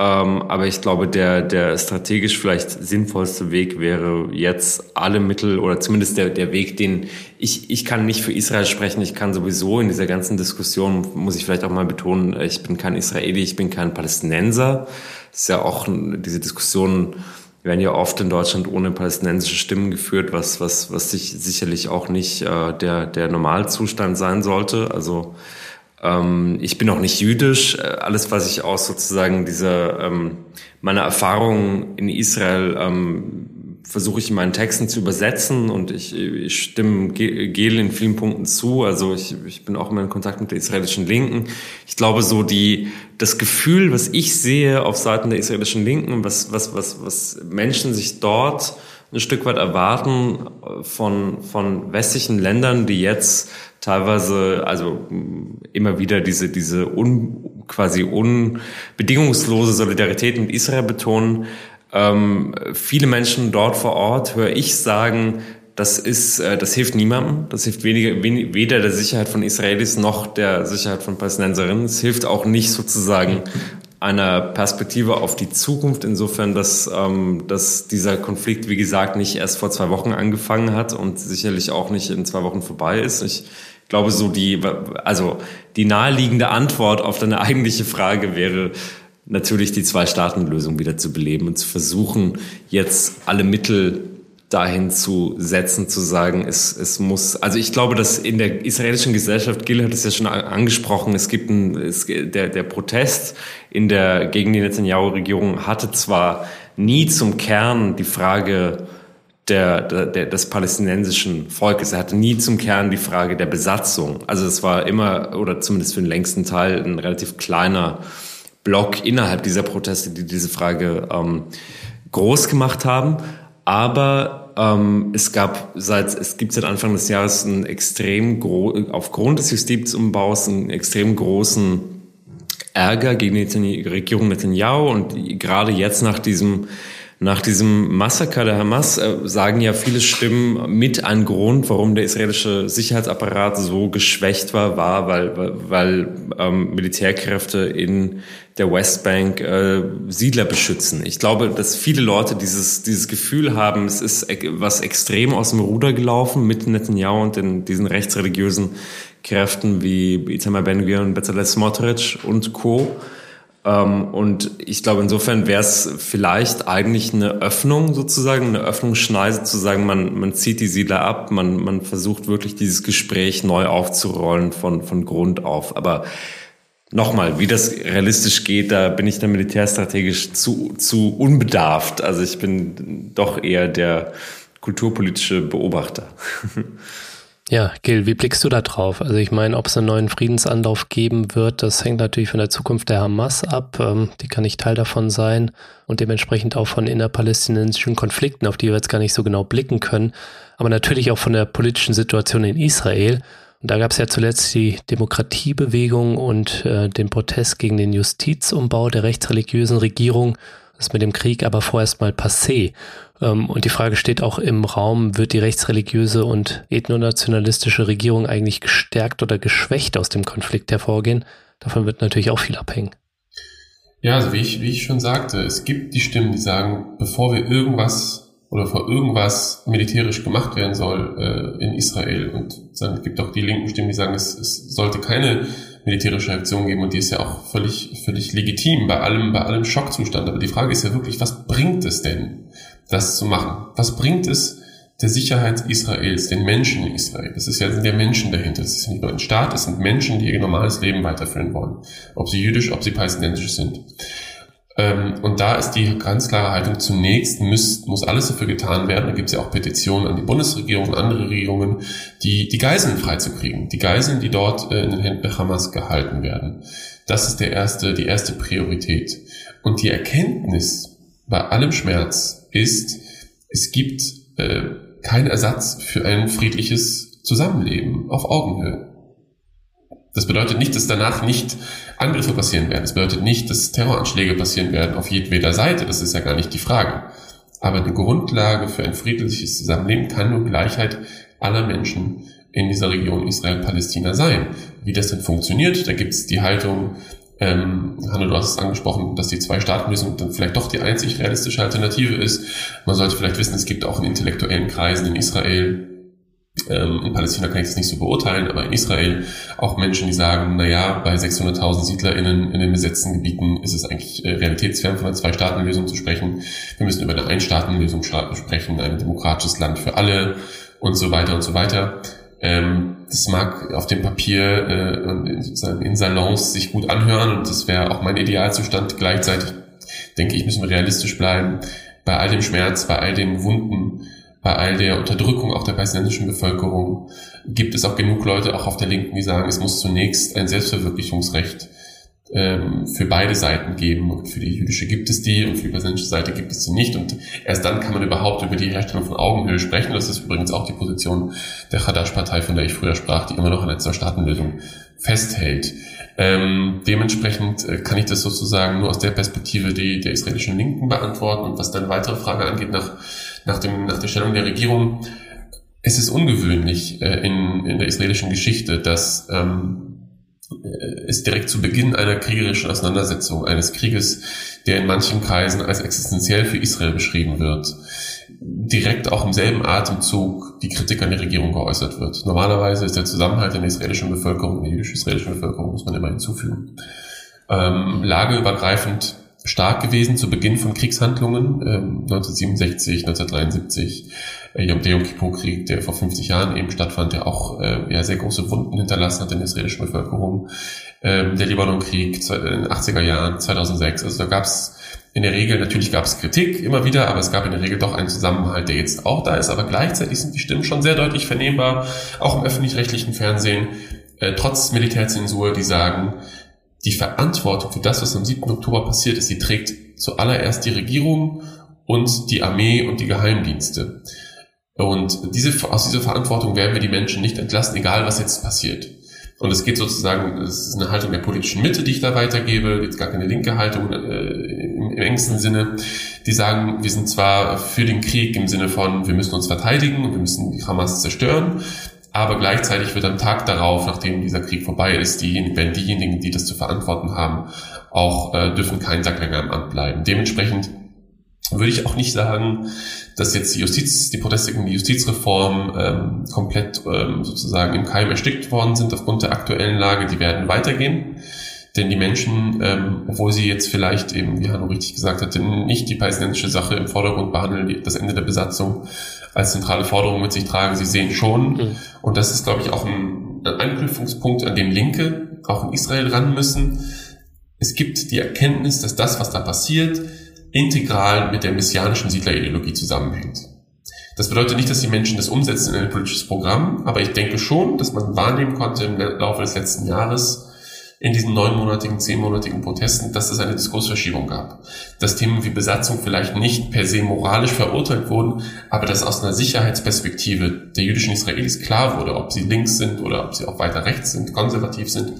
ähm, aber ich glaube, der, der strategisch vielleicht sinnvollste Weg wäre jetzt alle Mittel oder zumindest der, der Weg, den ich, ich kann nicht für Israel sprechen. Ich kann sowieso in dieser ganzen Diskussion, muss ich vielleicht auch mal betonen, ich bin kein Israeli, ich bin kein Palästinenser. Das ist ja auch diese Diskussion, werden ja oft in Deutschland ohne palästinensische Stimmen geführt, was, was, was sich sicherlich auch nicht äh, der, der Normalzustand sein sollte. Also ähm, ich bin auch nicht jüdisch. Äh, alles, was ich aus sozusagen dieser ähm, meiner Erfahrungen in Israel ähm, versuche ich in meinen Texten zu übersetzen und ich, ich stimme Gel in vielen Punkten zu. Also ich, ich bin auch immer in Kontakt mit der israelischen Linken. Ich glaube, so die, das Gefühl, was ich sehe auf Seiten der israelischen Linken, was, was, was, was Menschen sich dort ein Stück weit erwarten von, von westlichen Ländern, die jetzt teilweise, also immer wieder diese, diese un, quasi unbedingungslose Solidarität mit Israel betonen, ähm, viele Menschen dort vor Ort höre ich sagen, das ist, äh, das hilft niemandem. Das hilft weniger, wenig, weder der Sicherheit von Israelis noch der Sicherheit von Palästinenserinnen. Es hilft auch nicht sozusagen einer Perspektive auf die Zukunft, insofern, dass, ähm, dass dieser Konflikt, wie gesagt, nicht erst vor zwei Wochen angefangen hat und sicherlich auch nicht in zwei Wochen vorbei ist. Ich glaube, so die, also die naheliegende Antwort auf deine eigentliche Frage wäre, natürlich die Zwei-Staaten-Lösung wieder zu beleben und zu versuchen, jetzt alle Mittel dahin zu setzen, zu sagen, es, es muss, also ich glaube, dass in der israelischen Gesellschaft, Gil hat es ja schon angesprochen, es gibt ein, es, der, der Protest in der, gegen die Netanyahu-Regierung hatte zwar nie zum Kern die Frage der, der, der, des palästinensischen Volkes. Er hatte nie zum Kern die Frage der Besatzung. Also es war immer, oder zumindest für den längsten Teil, ein relativ kleiner Block innerhalb dieser Proteste, die diese Frage ähm, groß gemacht haben. Aber ähm, es gab seit es gibt seit Anfang des Jahres einen extrem aufgrund des Justizumbaus einen extrem großen Ärger gegen die Regierung Netanyahu und gerade jetzt nach diesem nach diesem Massaker der Hamas äh, sagen ja viele Stimmen mit ein Grund, warum der israelische Sicherheitsapparat so geschwächt war, war, weil, weil, ähm, Militärkräfte in der Westbank äh, Siedler beschützen. Ich glaube, dass viele Leute dieses, dieses Gefühl haben, es ist was extrem aus dem Ruder gelaufen mit Netanyahu und den, diesen rechtsreligiösen Kräften wie Itamar Ben-Gvir und Bezalel Smotrich und Co., und ich glaube, insofern wäre es vielleicht eigentlich eine Öffnung sozusagen, eine Öffnungsschneise zu sagen, man, man zieht die Siedler ab, man, man versucht wirklich dieses Gespräch neu aufzurollen von, von Grund auf. Aber Nochmal, wie das realistisch geht, da bin ich dann militärstrategisch zu, zu unbedarft. Also ich bin doch eher der kulturpolitische Beobachter. *laughs* Ja, Gil, wie blickst du da drauf? Also ich meine, ob es einen neuen Friedensanlauf geben wird, das hängt natürlich von der Zukunft der Hamas ab. Ähm, die kann nicht Teil davon sein und dementsprechend auch von innerpalästinensischen Konflikten, auf die wir jetzt gar nicht so genau blicken können, aber natürlich auch von der politischen Situation in Israel. Und da gab es ja zuletzt die Demokratiebewegung und äh, den Protest gegen den Justizumbau der rechtsreligiösen Regierung. Das ist mit dem Krieg aber vorerst mal passé. Ähm, und die Frage steht auch im Raum, wird die rechtsreligiöse und ethnonationalistische Regierung eigentlich gestärkt oder geschwächt aus dem Konflikt hervorgehen? Davon wird natürlich auch viel abhängen. Ja, also wie ich, wie ich schon sagte, es gibt die Stimmen, die sagen, bevor wir irgendwas oder vor irgendwas militärisch gemacht werden soll äh, in Israel. Und dann gibt auch die linken Stimmen, die sagen, es, es sollte keine militärische Aktion geben und die ist ja auch völlig, völlig legitim bei allem, bei allem Schockzustand. Aber die Frage ist ja wirklich, was bringt es denn? Das zu machen. Was bringt es der Sicherheit Israels, den Menschen in Israel? Das ist ja ja Menschen dahinter. Das ist nicht nur ein Staat, es sind Menschen, die ihr normales Leben weiterführen wollen. Ob sie jüdisch, ob sie palästinensisch sind. Ähm, und da ist die ganz klare Haltung, zunächst muss, muss alles dafür getan werden. Da gibt es ja auch Petitionen an die Bundesregierung, andere Regierungen, die, die Geiseln freizukriegen. Die Geiseln, die dort äh, in den Händen der Hamas gehalten werden. Das ist der erste, die erste Priorität. Und die Erkenntnis bei allem Schmerz, ist, es gibt äh, keinen Ersatz für ein friedliches Zusammenleben auf Augenhöhe. Das bedeutet nicht, dass danach nicht Angriffe passieren werden. Das bedeutet nicht, dass Terroranschläge passieren werden auf jedweder Seite. Das ist ja gar nicht die Frage. Aber eine Grundlage für ein friedliches Zusammenleben kann nur Gleichheit aller Menschen in dieser Region Israel-Palästina sein. Wie das denn funktioniert, da gibt es die Haltung ähm, Hanno, du hast es angesprochen, dass die Zwei-Staaten-Lösung dann vielleicht doch die einzig realistische Alternative ist. Man sollte vielleicht wissen, es gibt auch in intellektuellen Kreisen in Israel Ähm, in Palästina kann ich das nicht so beurteilen, aber in Israel auch Menschen, die sagen, na ja, bei 600.000 SiedlerInnen in den besetzten Gebieten ist es eigentlich äh, realitätsfern von einer Zwei-Staaten-Lösung zu sprechen. Wir müssen über eine Ein-Staaten-Lösung sprechen, ein demokratisches Land für alle und so weiter und so weiter. Ähm, das mag auf dem Papier äh, sozusagen in Salons sich gut anhören und das wäre auch mein Idealzustand. Gleichzeitig denke ich, müssen wir realistisch bleiben. Bei all dem Schmerz, bei all den Wunden, bei all der Unterdrückung auch der palästinensischen Bevölkerung gibt es auch genug Leute, auch auf der Linken, die sagen, es muss zunächst ein Selbstverwirklichungsrecht ähm, für beide Seiten geben. Und für die jüdische gibt es die und für die palästinensische Seite gibt es sie nicht. Und erst dann kann man überhaupt über die Herstellung von Augenhöhe sprechen. Das ist übrigens auch die Position der Hadash-Partei, von der ich früher sprach, die immer noch an der Zwei-Staaten-Lösung festhält. Ähm, dementsprechend äh, kann ich das sozusagen nur aus der Perspektive die, der israelischen Linken beantworten. Und was dann weitere Frage angeht nach, nach, dem, nach der Stellung der Regierung, es ist ungewöhnlich äh, in, in der israelischen Geschichte, dass ähm, äh, es direkt zu Beginn einer kriegerischen Auseinandersetzung, eines Krieges, der in manchen Kreisen als existenziell für Israel beschrieben wird, direkt auch im selben Atemzug die Kritik an die Regierung geäußert wird. Normalerweise ist der Zusammenhalt in der israelischen Bevölkerung, in der jüdisch-israelischen Bevölkerung, muss man immer hinzufügen, ähm, lageübergreifend stark gewesen zu Beginn von Kriegshandlungen, ähm, 1967, 1973, äh, Yom Yom Kippur-Krieg, der vor 50 Jahren eben stattfand, der auch äh, ja, sehr große Wunden hinterlassen hat in der israelischen Bevölkerung, ähm, der Libanon-Krieg in den 80er Jahren, 2006, also da gab es in der Regel, natürlich gab es Kritik immer wieder, aber es gab in der Regel doch einen Zusammenhalt, der jetzt auch da ist. Aber gleichzeitig sind die Stimmen schon sehr deutlich vernehmbar, auch im öffentlich-rechtlichen Fernsehen, äh, trotz Militärzensur, die sagen, die Verantwortung für das, was am 7. Oktober passiert ist, die trägt zuallererst die Regierung und die Armee und die Geheimdienste. Und diese, aus dieser Verantwortung werden wir die Menschen nicht entlassen, egal was jetzt passiert. Und es geht sozusagen, es ist eine Haltung der politischen Mitte, die ich da weitergebe, jetzt gar keine linke Haltung äh, im, im engsten Sinne. Die sagen, wir sind zwar für den Krieg im Sinne von, wir müssen uns verteidigen wir müssen die Hamas zerstören, aber gleichzeitig wird am Tag darauf, nachdem dieser Krieg vorbei ist, diejenigen, werden diejenigen, die das zu verantworten haben, auch äh, dürfen keinen Tag länger im Amt bleiben. Dementsprechend würde ich auch nicht sagen, dass jetzt die Justiz, die Proteste gegen die Justizreform ähm, komplett ähm, sozusagen im Keim erstickt worden sind aufgrund der aktuellen Lage. Die werden weitergehen. Denn die Menschen, ähm, obwohl sie jetzt vielleicht eben, wie Hanno richtig gesagt hatte, nicht die palästinensische Sache im Vordergrund behandeln, das Ende der Besatzung als zentrale Forderung mit sich tragen, sie sehen schon. Mhm. Und das ist, glaube ich, auch ein, ein Anknüpfungspunkt, an dem Linke auch in Israel ran müssen. Es gibt die Erkenntnis, dass das, was da passiert, integral mit der messianischen Siedlerideologie zusammenhängt. Das bedeutet nicht, dass die Menschen das umsetzen in ein politisches Programm, aber ich denke schon, dass man wahrnehmen konnte im Laufe des letzten Jahres in diesen neunmonatigen, zehnmonatigen Protesten, dass es eine Diskursverschiebung gab. Dass Themen wie Besatzung vielleicht nicht per se moralisch verurteilt wurden, aber dass aus einer Sicherheitsperspektive der jüdischen Israelis klar wurde, ob sie links sind oder ob sie auch weiter rechts sind, konservativ sind,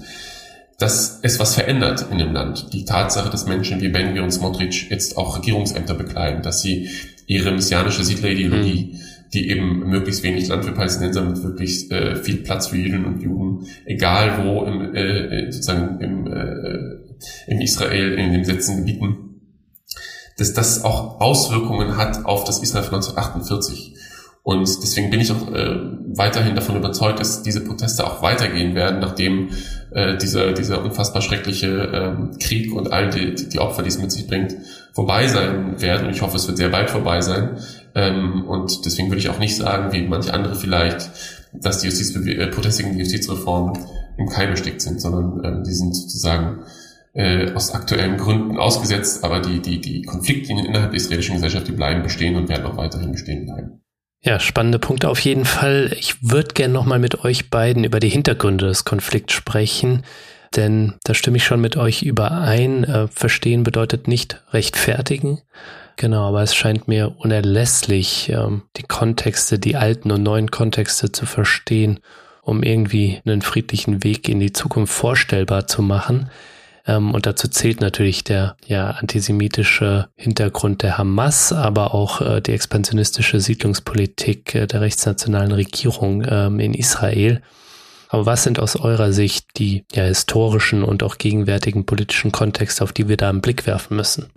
dass es was verändert in dem Land. Die Tatsache, dass Menschen wie Ben und Smotrich jetzt auch Regierungsämter bekleiden, dass sie ihre messianische Siedlerideologie, mhm. die eben möglichst wenig Land für Palästinenser mit wirklich äh, viel Platz für Jüdinnen und Juden, egal wo im, äh, äh sozusagen im, äh, in Israel, in den besetzten Gebieten, dass das auch Auswirkungen hat auf das Israel von 1948. Und deswegen bin ich auch äh, weiterhin davon überzeugt, dass diese Proteste auch weitergehen werden, nachdem äh, dieser, dieser unfassbar schreckliche ähm, Krieg und all die, die Opfer, die es mit sich bringt, vorbei sein werden. Und ich hoffe, es wird sehr bald vorbei sein. Ähm, und deswegen würde ich auch nicht sagen, wie manche andere vielleicht, dass die Justizbewe äh, Proteste gegen die Justizreform im Keim erstickt sind, sondern ähm, die sind sozusagen äh, aus aktuellen Gründen ausgesetzt, aber die, die, die Konfliktlinien innerhalb der israelischen Gesellschaft, die bleiben bestehen und werden auch weiterhin bestehen bleiben. Ja, spannende Punkte auf jeden Fall. Ich würde gerne nochmal mit euch beiden über die Hintergründe des Konflikts sprechen, denn da stimme ich schon mit euch überein. Äh, verstehen bedeutet nicht rechtfertigen. Genau, aber es scheint mir unerlässlich, ähm, die Kontexte, die alten und neuen Kontexte zu verstehen, um irgendwie einen friedlichen Weg in die Zukunft vorstellbar zu machen. Ähm, und dazu zählt natürlich der ja, antisemitische Hintergrund der Hamas, aber auch äh, die expansionistische Siedlungspolitik äh, der rechtsnationalen Regierung ähm, in Israel. Aber was sind aus eurer Sicht die ja, historischen und auch gegenwärtigen politischen Kontexte, auf die wir da einen Blick werfen müssen?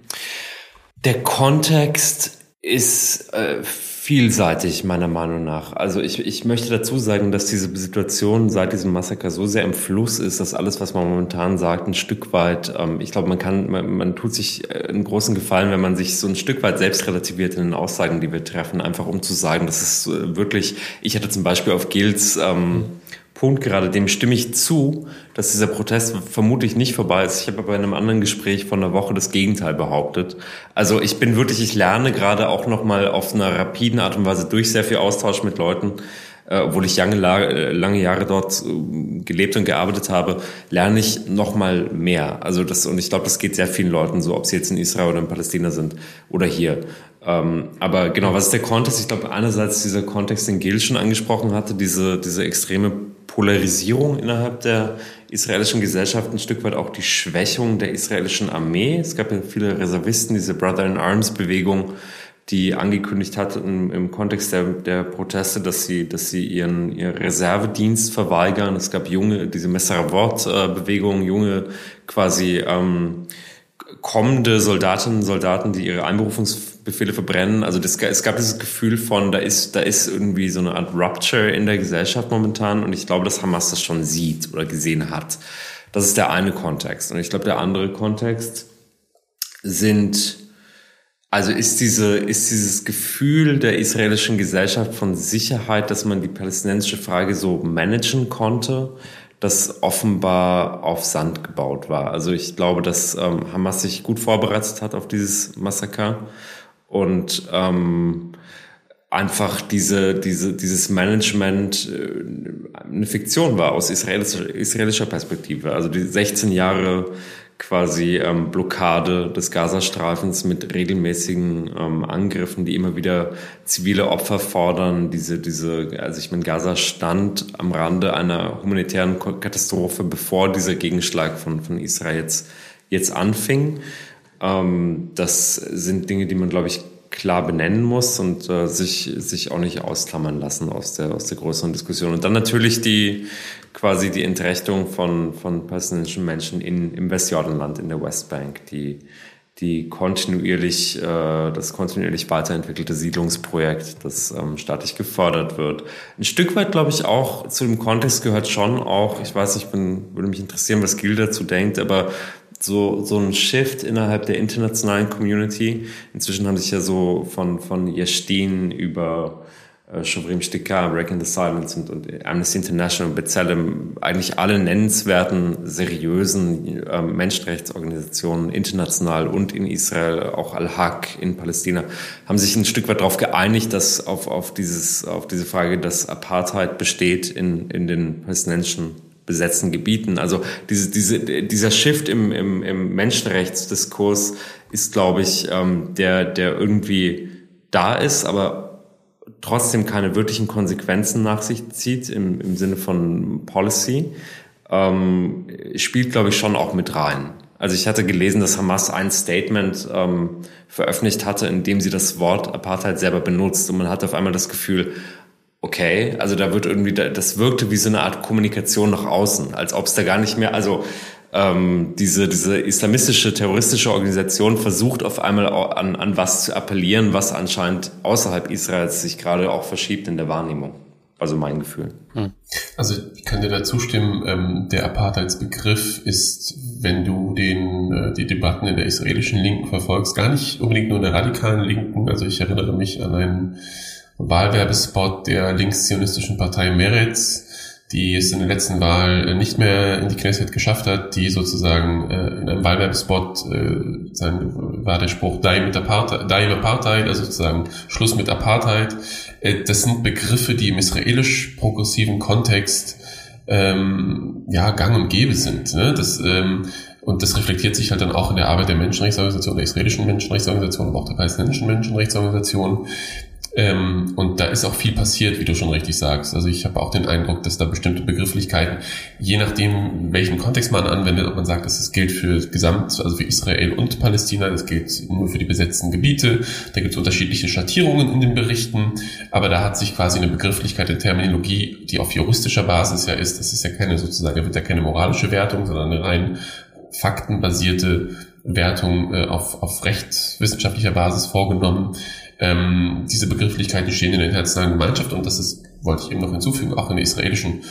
Der Kontext ist äh, vielseitig, meiner Meinung nach. Also ich, ich möchte dazu sagen, dass diese Situation seit diesem Massaker so sehr im Fluss ist, dass alles, was man momentan sagt, ein Stück weit, ähm, ich glaube, man kann, man, man tut sich äh, einen großen Gefallen, wenn man sich so ein Stück weit selbst relativiert in den Aussagen, die wir treffen, einfach um zu sagen, dass es äh, wirklich, ich hatte zum Beispiel auf Gils ähm, Punkt gerade, dem stimme ich zu, dass dieser Protest vermutlich nicht vorbei ist. Ich habe bei einem anderen Gespräch von einer Woche das Gegenteil behauptet. Also ich bin wirklich, ich lerne gerade auch nochmal auf einer rapiden Art und Weise durch sehr viel Austausch mit Leuten, äh, obwohl ich lange, lange Jahre dort äh, gelebt und gearbeitet habe, lerne ich nochmal mehr. Also das, und ich glaube, das geht sehr vielen Leuten so, ob sie jetzt in Israel oder in Palästina sind oder hier. Ähm, aber genau, was ist der Kontext? Ich glaube, einerseits dieser Kontext, den Gil schon angesprochen hatte, diese, diese extreme Polarisierung innerhalb der israelischen Gesellschaft, ein Stück weit auch die Schwächung der israelischen Armee. Es gab ja viele Reservisten, diese Brother in Arms Bewegung, die angekündigt hat im, Kontext der, der Proteste, dass sie, dass sie ihren, ihren Reservedienst verweigern. Es gab junge, diese Messeravort-Bewegung, junge quasi ähm, kommende Soldatinnen und Soldaten, die ihre Einberufungsbefehle verbrennen. Also das, es gab dieses Gefühl von, da ist, da ist irgendwie so eine Art Rupture in der Gesellschaft momentan. Und ich glaube, dass Hamas das schon sieht oder gesehen hat. Das ist der eine Kontext. Und ich glaube, der andere Kontext sind, also ist diese, ist dieses Gefühl der israelischen Gesellschaft von Sicherheit, dass man die palästinensische Frage so managen konnte, das offenbar auf Sand gebaut war. Also ich glaube, dass ähm, Hamas sich gut vorbereitet hat auf dieses Massaker und ähm, einfach diese, diese, dieses Management äh, eine Fiktion war aus israelischer, israelischer Perspektive. Also die 16 Jahre quasi ähm, Blockade des Gazastreifens mit regelmäßigen ähm, Angriffen, die immer wieder zivile Opfer fordern. Diese, diese, also ich meine, Gaza stand am Rande einer humanitären Katastrophe, bevor dieser Gegenschlag von, von Israel jetzt, jetzt anfing. Ähm, das sind Dinge, die man, glaube ich, klar benennen muss und äh, sich, sich auch nicht ausklammern lassen aus der, aus der größeren Diskussion. Und dann natürlich die, quasi die Entrechtung von, von palästinensischen Menschen in, im Westjordanland, in der Westbank, die, die kontinuierlich, äh, das kontinuierlich weiterentwickelte Siedlungsprojekt, das ähm, staatlich gefördert wird. Ein Stück weit, glaube ich, auch zu dem Kontext gehört schon auch, ich weiß, ich bin, würde mich interessieren, was Gil dazu denkt, aber so, so ein Shift innerhalb der internationalen Community. Inzwischen haben sich ja so von, von Yashdin über äh, Shavrim Stika, Breaking the Silence und, und Amnesty International, Bezellem, eigentlich alle nennenswerten, seriösen äh, Menschenrechtsorganisationen international und in Israel, auch Al-Haq in Palästina, haben sich ein Stück weit darauf geeinigt, dass auf, auf, dieses, auf diese Frage, dass Apartheid besteht in, in den palästinensischen besetzten Gebieten. Also diese, diese, dieser Shift im, im, im Menschenrechtsdiskurs ist, glaube ich, ähm, der, der irgendwie da ist, aber trotzdem keine wirklichen Konsequenzen nach sich zieht im, im Sinne von Policy, ähm, spielt, glaube ich, schon auch mit rein. Also ich hatte gelesen, dass Hamas ein Statement ähm, veröffentlicht hatte, in dem sie das Wort Apartheid selber benutzt und man hatte auf einmal das Gefühl, okay, also da wird irgendwie, das wirkte wie so eine Art Kommunikation nach außen, als ob es da gar nicht mehr, also ähm, diese, diese islamistische, terroristische Organisation versucht auf einmal an, an was zu appellieren, was anscheinend außerhalb Israels sich gerade auch verschiebt in der Wahrnehmung. Also mein Gefühl. Hm. Also ich kann dir da zustimmen, ähm, der Apartheidsbegriff ist, wenn du den, äh, die Debatten in der israelischen Linken verfolgst, gar nicht unbedingt nur in der radikalen Linken. Also ich erinnere mich an einen Wahlwerbespot der linkszionistischen Partei Meretz, die es in der letzten Wahl äh, nicht mehr in die Knesset geschafft hat, die sozusagen äh, in einem Wahlwerbespot äh, war der Spruch Die mit Apartheid, Die im Apartheid, also sozusagen Schluss mit Apartheid. Äh, das sind Begriffe, die im israelisch-progressiven Kontext ähm, ja gang und gäbe sind. Ne? Das, ähm, und das reflektiert sich halt dann auch in der Arbeit der Menschenrechtsorganisation, der israelischen Menschenrechtsorganisation, aber auch der palästinensischen Menschenrechtsorganisation. Ähm, und da ist auch viel passiert, wie du schon richtig sagst. Also ich habe auch den Eindruck, dass da bestimmte Begrifflichkeiten, je nachdem, welchen Kontext man anwendet, ob man sagt, dass es gilt für Gesamt, also für Israel und Palästina, das gilt nur für die besetzten Gebiete, da gibt es unterschiedliche Schattierungen in den Berichten, aber da hat sich quasi eine Begrifflichkeit der Terminologie, die auf juristischer Basis ja ist, das ist ja keine sozusagen, da wird ja keine moralische Wertung, sondern eine rein faktenbasierte Wertung äh, auf, auf rechtswissenschaftlicher Basis vorgenommen Ähm, diese Begrifflichkeiten stehen in der internationalen Gemeinschaft und das ist, wollte ich eben noch hinzufügen, auch in der israelischen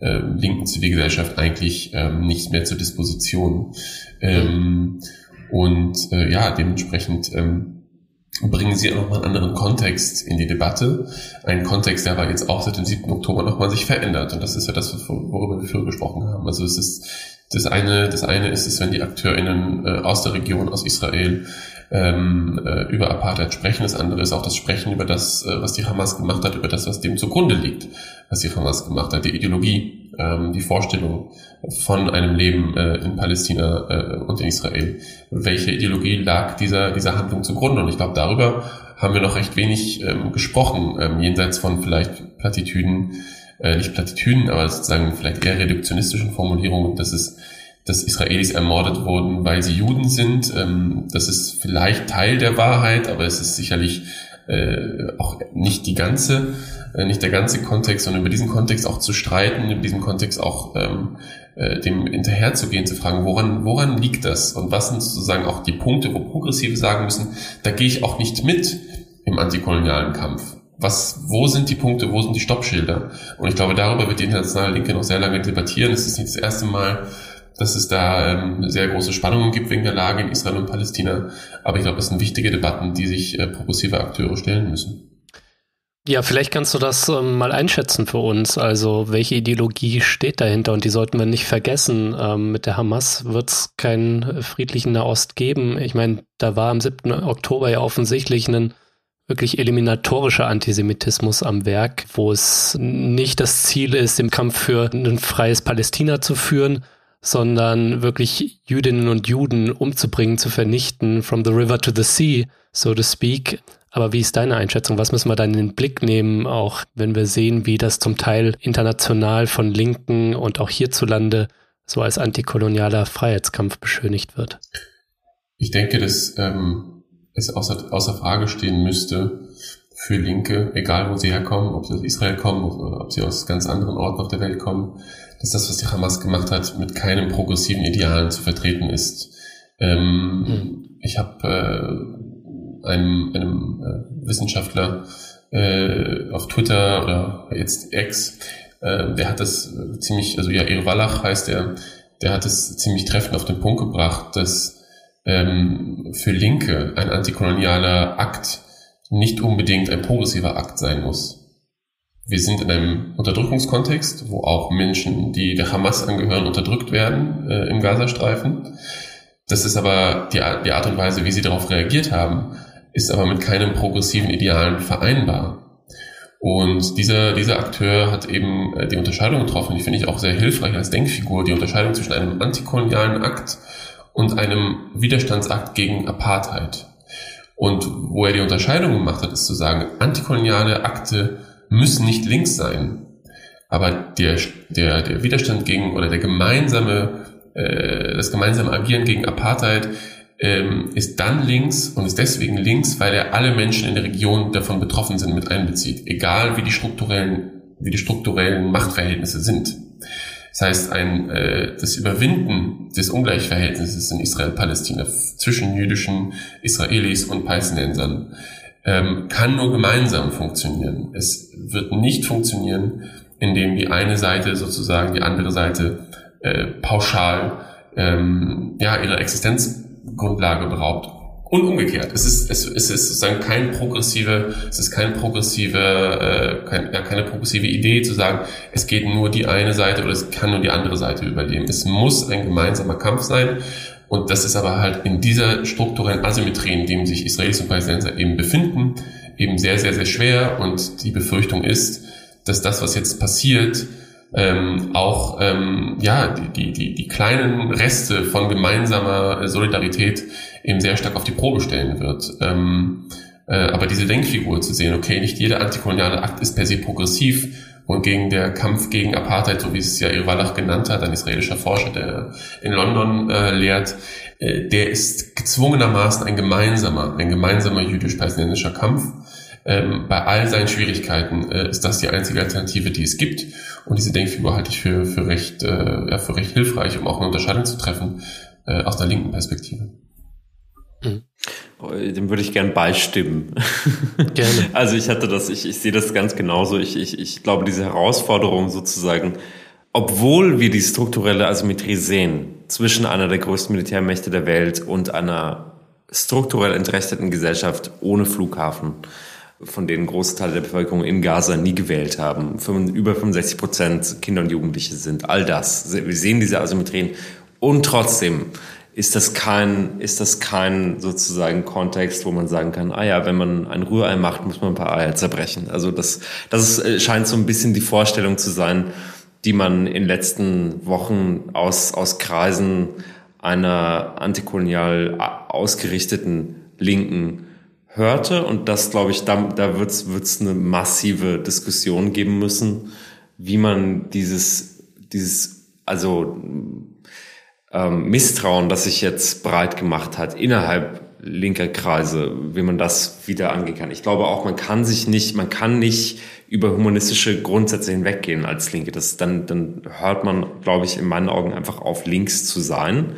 äh, linken Zivilgesellschaft eigentlich ähm, nicht mehr zur Disposition. Ähm, und äh, ja, dementsprechend ähm, bringen sie auch nochmal einen anderen Kontext in die Debatte. Ein Kontext, der aber jetzt auch seit dem 7. Oktober nochmal sich verändert. Und das ist ja das, worüber wir früher gesprochen haben. Also es ist das eine, das eine ist es, wenn die AkteurInnen äh, aus der Region, aus Israel, ähm, äh, über Apartheid sprechen. Das andere ist auch das Sprechen über das, äh, was die Hamas gemacht hat, über das, was dem zugrunde liegt, was die Hamas gemacht hat, die Ideologie, ähm, die Vorstellung von einem Leben äh, in Palästina äh, und in Israel. Welche Ideologie lag dieser, dieser Handlung zugrunde? Und ich glaube, darüber haben wir noch recht wenig ähm, gesprochen, ähm, jenseits von vielleicht Plattitüden, äh, nicht Plattitüden, aber sozusagen vielleicht eher reduktionistischen Formulierungen, dass es dass Israelis ermordet wurden, weil sie Juden sind. Ähm, das ist vielleicht Teil der Wahrheit, aber es ist sicherlich äh, auch nicht die ganze, äh, nicht der ganze Kontext, sondern über diesen Kontext auch zu streiten, über diesen Kontext auch ähm, äh, dem hinterherzugehen, zu fragen, woran, woran liegt das? Und was sind sozusagen auch die Punkte, wo Progressive sagen müssen, da gehe ich auch nicht mit im antikolonialen Kampf. Was, wo sind die Punkte, wo sind die Stoppschilder? Und ich glaube, darüber wird die internationale Linke noch sehr lange debattieren. Es ist nicht das erste Mal, dass es da ähm, sehr große Spannungen gibt wegen der Lage in Israel und Palästina. Aber ich glaube, es sind wichtige Debatten, die sich äh, progressive Akteure stellen müssen. Ja, vielleicht kannst du das ähm, mal einschätzen für uns. Also welche Ideologie steht dahinter? Und die sollten wir nicht vergessen. Ähm, mit der Hamas wird es keinen friedlichen Nahost geben. Ich meine, da war am 7. Oktober ja offensichtlich ein wirklich eliminatorischer Antisemitismus am Werk, wo es nicht das Ziel ist, im Kampf für ein freies Palästina zu führen, sondern wirklich Jüdinnen und Juden umzubringen, zu vernichten, from the river to the sea, so to speak. Aber wie ist deine Einschätzung? Was müssen wir dann in den Blick nehmen, auch wenn wir sehen, wie das zum Teil international von Linken und auch hierzulande so als antikolonialer Freiheitskampf beschönigt wird? Ich denke, dass ähm, es außer, außer Frage stehen müsste für Linke, egal wo sie herkommen, ob sie aus Israel kommen oder ob sie aus ganz anderen Orten auf der Welt kommen, dass das, was die Hamas gemacht hat, mit keinem progressiven Idealen zu vertreten ist. Ähm, mhm. Ich habe äh, einem, einem äh, Wissenschaftler äh, auf Twitter oder jetzt X, äh, der hat das ziemlich, also ja, Wallach heißt er, der hat es ziemlich treffend auf den Punkt gebracht, dass ähm, für Linke ein antikolonialer Akt nicht unbedingt ein progressiver Akt sein muss wir sind in einem Unterdrückungskontext, wo auch Menschen, die der Hamas angehören, unterdrückt werden äh, im Gazastreifen. Das ist aber die, die Art und Weise, wie sie darauf reagiert haben, ist aber mit keinem progressiven Idealen vereinbar. Und dieser, dieser Akteur hat eben äh, die Unterscheidung getroffen, die finde ich auch sehr hilfreich als Denkfigur, die Unterscheidung zwischen einem antikolonialen Akt und einem Widerstandsakt gegen Apartheid. Und wo er die Unterscheidung gemacht hat, ist zu sagen, antikoloniale Akte müssen nicht links sein. Aber der, der, der Widerstand gegen oder der gemeinsame, äh, das gemeinsame Agieren gegen Apartheid ähm, ist dann links und ist deswegen links, weil er alle Menschen in der Region davon betroffen sind mit einbezieht, egal wie die strukturellen, wie die strukturellen Machtverhältnisse sind. Das heißt, ein, äh, das Überwinden des Ungleichverhältnisses in Israel-Palästina zwischen jüdischen Israelis und Palästinensern ähm, kann nur gemeinsam funktionieren. Es wird nicht funktionieren, indem die eine Seite sozusagen die andere Seite äh, pauschal ähm, ja, ihre Existenzgrundlage beraubt. Und umgekehrt. Es ist, es, es ist sozusagen kein progressive, es ist kein progressive, äh, kein, ja, keine progressive Idee zu sagen, es geht nur die eine Seite oder es kann nur die andere Seite überleben. Es muss ein gemeinsamer Kampf sein. Und das ist aber halt in dieser strukturellen Asymmetrie, in dem sich Israelis und Palästinenser eben befinden, eben sehr, sehr, sehr schwer. Und die Befürchtung ist, dass das, was jetzt passiert, ähm, auch ähm, ja die, die, die kleinen Reste von gemeinsamer Solidarität eben sehr stark auf die Probe stellen wird. Ähm, äh, aber diese Denkfigur zu sehen, okay, nicht jeder antikoloniale Akt ist per se progressiv, und gegen der Kampf gegen Apartheid, so wie es ja Irwalach genannt hat, ein israelischer Forscher, der in London äh, lehrt, äh, der ist gezwungenermaßen ein gemeinsamer, ein gemeinsamer jüdisch-palästinensischer Kampf. Ähm, bei all seinen Schwierigkeiten äh, ist das die einzige Alternative, die es gibt. Und diese Denkfigur halte ich für, für, recht, äh, ja, für recht hilfreich, um auch eine Unterscheidung zu treffen äh, aus der linken Perspektive. Mhm. Dem würde ich gern beistimmen. *laughs* Gerne. Also ich hatte das, ich, ich sehe das ganz genauso. Ich, ich, ich glaube, diese Herausforderung sozusagen, obwohl wir die strukturelle Asymmetrie sehen zwischen einer der größten Militärmächte der Welt und einer strukturell entrechteten Gesellschaft ohne Flughafen, von denen große Teile der Bevölkerung in Gaza nie gewählt haben, über 65 Prozent Kinder und Jugendliche sind, all das. Wir sehen diese Asymmetrien und trotzdem ist das kein, ist das kein sozusagen Kontext, wo man sagen kann, ah ja, wenn man ein Rührei macht, muss man ein paar Eier zerbrechen. Also das, das ist, äh, scheint so ein bisschen die Vorstellung zu sein, die man in letzten Wochen aus, aus Kreisen einer antikolonial ausgerichteten Linken hörte. Und das, glaube ich, da, da wird es eine massive Diskussion geben müssen, wie man dieses, dieses, also ähm, Misstrauen, das sich jetzt breit gemacht hat innerhalb linker Kreise, wie man das wieder angehen kann. Ich glaube auch, man kann sich nicht, man kann nicht über humanistische Grundsätze hinweggehen als Linke. Das, dann, dann hört man, glaube ich, in meinen Augen einfach auf, links zu sein.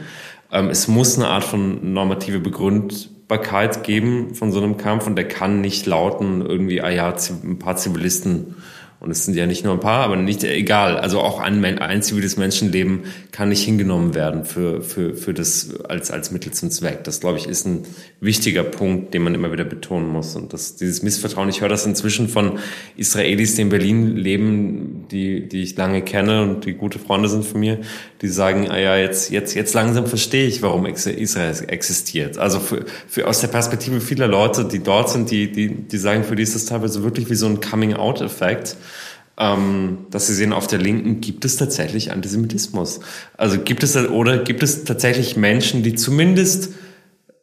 Ähm, es muss eine Art von normative Begründbarkeit geben von so einem Kampf und der kann nicht lauten, irgendwie, ah ja, ein paar Zivilisten und es sind ja nicht nur ein paar, aber nicht egal. Also auch ein, ein ziviles Menschenleben kann nicht hingenommen werden für, für, für das als, als Mittel zum Zweck. Das, glaube ich, ist ein wichtiger Punkt, den man immer wieder betonen muss. Und das, dieses Missvertrauen, ich höre das inzwischen von Israelis, die in Berlin leben, die, die ich lange kenne und die gute Freunde sind von mir, die sagen, ah ja, jetzt, jetzt, jetzt langsam verstehe ich, warum Israel existiert. Also für, für aus der Perspektive vieler Leute, die dort sind, die, die, die sagen, für die ist das teilweise wirklich wie so ein Coming-out-Effekt ähm, dass Sie sehen, auf der Linken gibt es tatsächlich Antisemitismus. Also gibt es oder gibt es tatsächlich Menschen, die zumindest,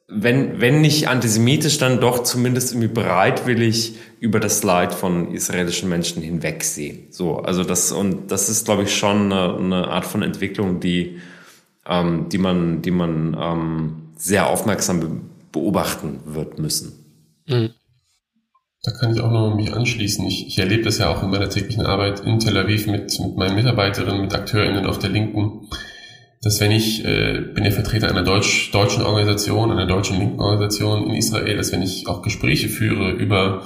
wenn, wenn nicht antisemitisch, dann doch zumindest irgendwie bereitwillig über das Leid von israelischen Menschen hinwegsehen. So, also das, und das ist, glaube ich, schon eine, eine Art von Entwicklung, die, ähm, die man, die man ähm, sehr aufmerksam beobachten wird müssen. Mhm. Da kann ich auch noch mich anschließen. Ich, ich erlebe das ja auch in meiner täglichen Arbeit in Tel Aviv mit, mit meinen Mitarbeiterinnen, mit AkteurInnen auf der Linken, dass wenn ich, äh, bin ja Vertreter einer Deutsch, deutschen Organisation, einer deutschen linken Organisation in Israel, dass wenn ich auch Gespräche führe über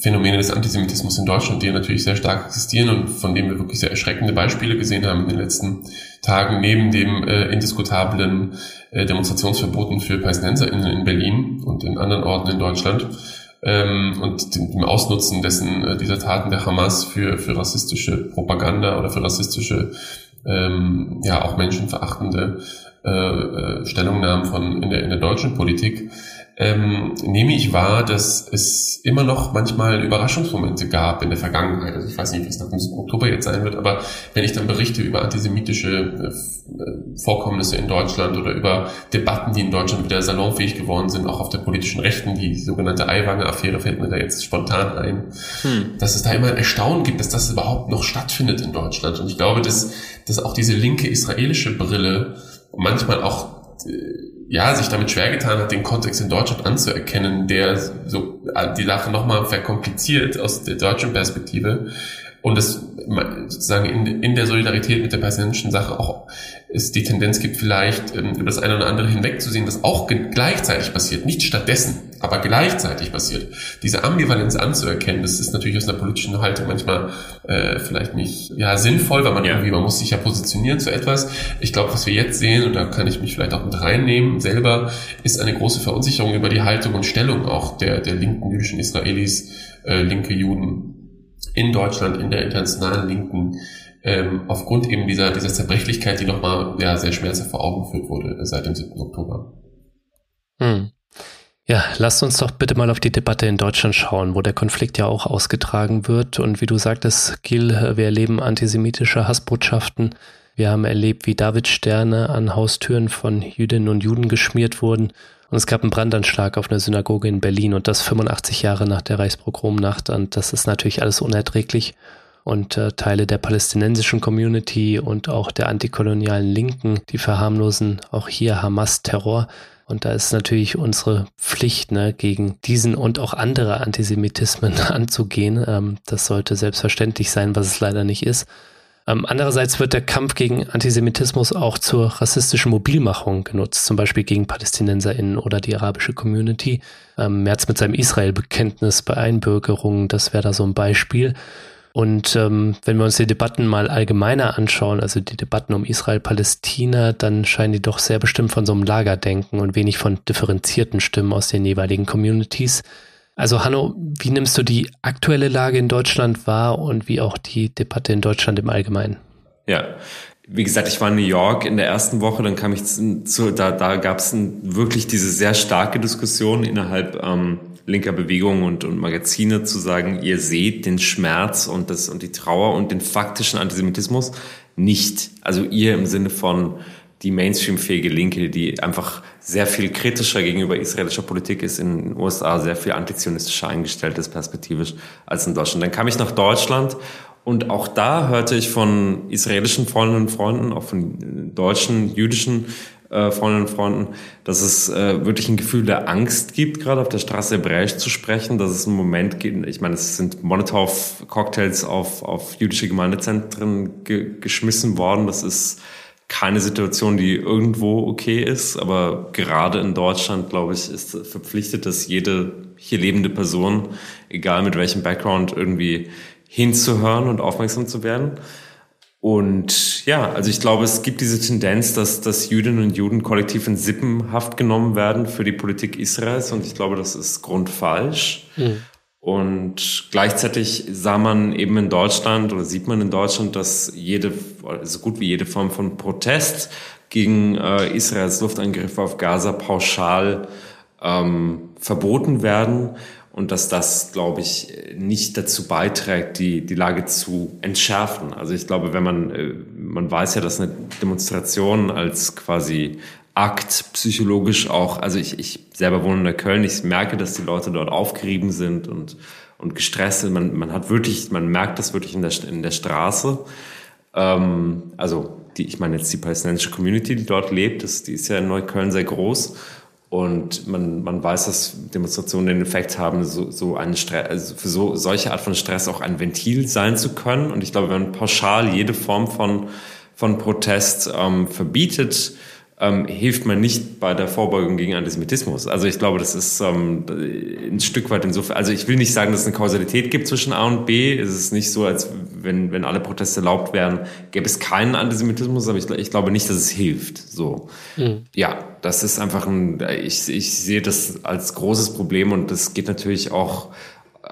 Phänomene des Antisemitismus in Deutschland, die natürlich sehr stark existieren und von denen wir wirklich sehr erschreckende Beispiele gesehen haben in den letzten Tagen, neben dem äh, indiskutablen äh, Demonstrationsverboten für PalästinenserInnen in Berlin und in anderen Orten in Deutschland, ähm, und dem, dem Ausnutzen dessen äh, dieser Taten der Hamas für, für rassistische Propaganda oder für rassistische, ähm, ja auch menschenverachtende äh, äh, Stellungnahmen von in der, in der deutschen Politik ähm, nehme ich wahr, dass es immer noch manchmal Überraschungsmomente gab in der Vergangenheit. Also ich weiß nicht, wie es nach dem Oktober jetzt sein wird, aber wenn ich dann berichte über antisemitische äh, Vorkommnisse in Deutschland oder über Debatten, die in Deutschland wieder salonfähig geworden sind, auch auf der politischen Rechten, die sogenannte Eiwanger-Affäre fällt mir da jetzt spontan ein, hm. dass es da immer ein Erstaunen gibt, dass das überhaupt noch stattfindet in Deutschland. Und ich glaube, dass, dass auch diese linke israelische Brille manchmal auch äh, ja, sich damit schwer getan hat, den Kontext in Deutschland anzuerkennen, der so die Sache nochmal verkompliziert aus der deutschen Perspektive und es sozusagen in, in der Solidarität mit der palästinensischen Sache auch es die Tendenz gibt, vielleicht ähm, über das eine oder andere hinwegzusehen, was auch gleichzeitig passiert, nicht stattdessen, aber gleichzeitig passiert. Diese Ambivalenz anzuerkennen, das ist natürlich aus einer politischen Haltung manchmal äh, vielleicht nicht ja sinnvoll, weil man ja. irgendwie, man muss sich ja positionieren zu etwas. Ich glaube, was wir jetzt sehen, und da kann ich mich vielleicht auch mit reinnehmen selber, ist eine große Verunsicherung über die Haltung und Stellung auch der, der linken jüdischen Israelis, äh, linke Juden in Deutschland, in der internationalen Linken, ähm, aufgrund eben dieser, dieser Zerbrechlichkeit, die nochmal ja, sehr schmerzhaft vor Augen geführt wurde seit dem 7. Oktober. Hm. Ja, lasst uns doch bitte mal auf die Debatte in Deutschland schauen, wo der Konflikt ja auch ausgetragen wird. Und wie du sagtest, Gil, wir erleben antisemitische Hassbotschaften. Wir haben erlebt, wie David-Sterne an Haustüren von Jüdinnen und Juden geschmiert wurden. Und es gab einen Brandanschlag auf eine Synagoge in Berlin und das 85 Jahre nach der Reichspogromnacht. Und das ist natürlich alles unerträglich und äh, Teile der palästinensischen Community und auch der antikolonialen Linken, die verharmlosen auch hier Hamas-Terror. Und da ist natürlich unsere Pflicht, ne, gegen diesen und auch andere Antisemitismen *laughs* anzugehen. Ähm, das sollte selbstverständlich sein, was es leider nicht ist. Ähm, andererseits wird der Kampf gegen Antisemitismus auch zur rassistischen Mobilmachung genutzt, zum Beispiel gegen PalästinenserInnen oder die arabische Community. Ähm, Merz mit seinem Israel-Bekenntnis bei Einbürgerungen, das wäre da so ein Beispiel. Und ähm, wenn wir uns die Debatten mal allgemeiner anschauen, also die Debatten um Israel-Palästina, dann scheinen die doch sehr bestimmt von so einem Lagerdenken und wenig von differenzierten Stimmen aus den jeweiligen Communities. Also Hanno, wie nimmst du die aktuelle Lage in Deutschland wahr und wie auch die Debatte in Deutschland im Allgemeinen? Ja, wie gesagt, ich war in New York in der ersten Woche, dann kam ich zu, da, da gab es wirklich diese sehr starke Diskussion innerhalb ähm, linker Bewegungen und, und Magazine zu sagen, ihr seht den Schmerz und, das, und die Trauer und den faktischen Antisemitismus nicht. Also ihr im Sinne von die mainstreamfähige Linke, die einfach sehr viel kritischer gegenüber israelischer Politik ist, in den USA sehr viel antizionistischer eingestellt ist perspektivisch als in Deutschland. Dann kam ich nach Deutschland und auch da hörte ich von israelischen Freundinnen und Freunden, auch von deutschen, jüdischen äh, Freundinnen und Freunden, dass es äh, wirklich ein Gefühl der Angst gibt, gerade auf der Straße Hebräisch zu sprechen, dass es einen Moment gibt, ich meine, es sind Molotow-Cocktails auf, auf jüdische Gemeindezentren ge geschmissen worden, das ist keine Situation, die irgendwo okay ist, aber gerade in Deutschland, glaube ich, ist verpflichtet, dass jede hier lebende Person, egal mit welchem Background, irgendwie hinzuhören und aufmerksam zu werden. Und ja, also ich glaube, es gibt diese Tendenz, dass, dass Jüdinnen und Juden kollektiv in Sippenhaft genommen werden für die Politik Israels. Und ich glaube, das ist grundfalsch. Mhm. Und gleichzeitig sah man eben in Deutschland oder sieht man in Deutschland, dass jede, so gut wie jede Form von Protest gegen äh, Israels Luftangriffe auf Gaza pauschal ähm, verboten werden und dass das, glaube ich, nicht dazu beiträgt, die, die Lage zu entschärfen. Also ich glaube, wenn man, äh, man weiß ja, dass eine Demonstration als quasi Akt psychologisch auch, also ich, ich selber wohne in der Köln, ich merke, dass die Leute dort aufgerieben sind und, und gestresst sind. Man, man hat wirklich, man merkt das wirklich in der, in der Straße. Ähm, also die, ich meine jetzt die palästinensische Community, die dort lebt, das, die ist ja in Neukölln sehr groß. Und man, man weiß, dass Demonstrationen den Effekt haben, so, so einen Stress, also für so, solche Art von Stress auch ein Ventil sein zu können. Und ich glaube, wenn man pauschal jede Form von, von Protest ähm, verbietet, ähm, hilft man nicht bei der Vorbeugung gegen Antisemitismus. Also ich glaube, das ist ähm, ein Stück weit insofern, also ich will nicht sagen, dass es eine Kausalität gibt zwischen A und B. Es ist nicht so, als wenn, wenn alle Proteste erlaubt wären, gäbe es keinen Antisemitismus, aber ich, ich glaube nicht, dass es hilft. So. Mhm. Ja, das ist einfach ein, ich, ich sehe das als großes Problem und das geht natürlich auch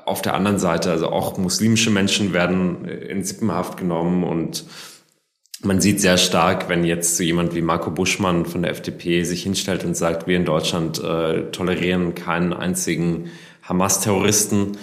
auf der anderen Seite. Also auch muslimische Menschen werden in Sippenhaft genommen und man sieht sehr stark, wenn jetzt so jemand wie Marco Buschmann von der FDP sich hinstellt und sagt, wir in Deutschland äh, tolerieren keinen einzigen Hamas-Terroristen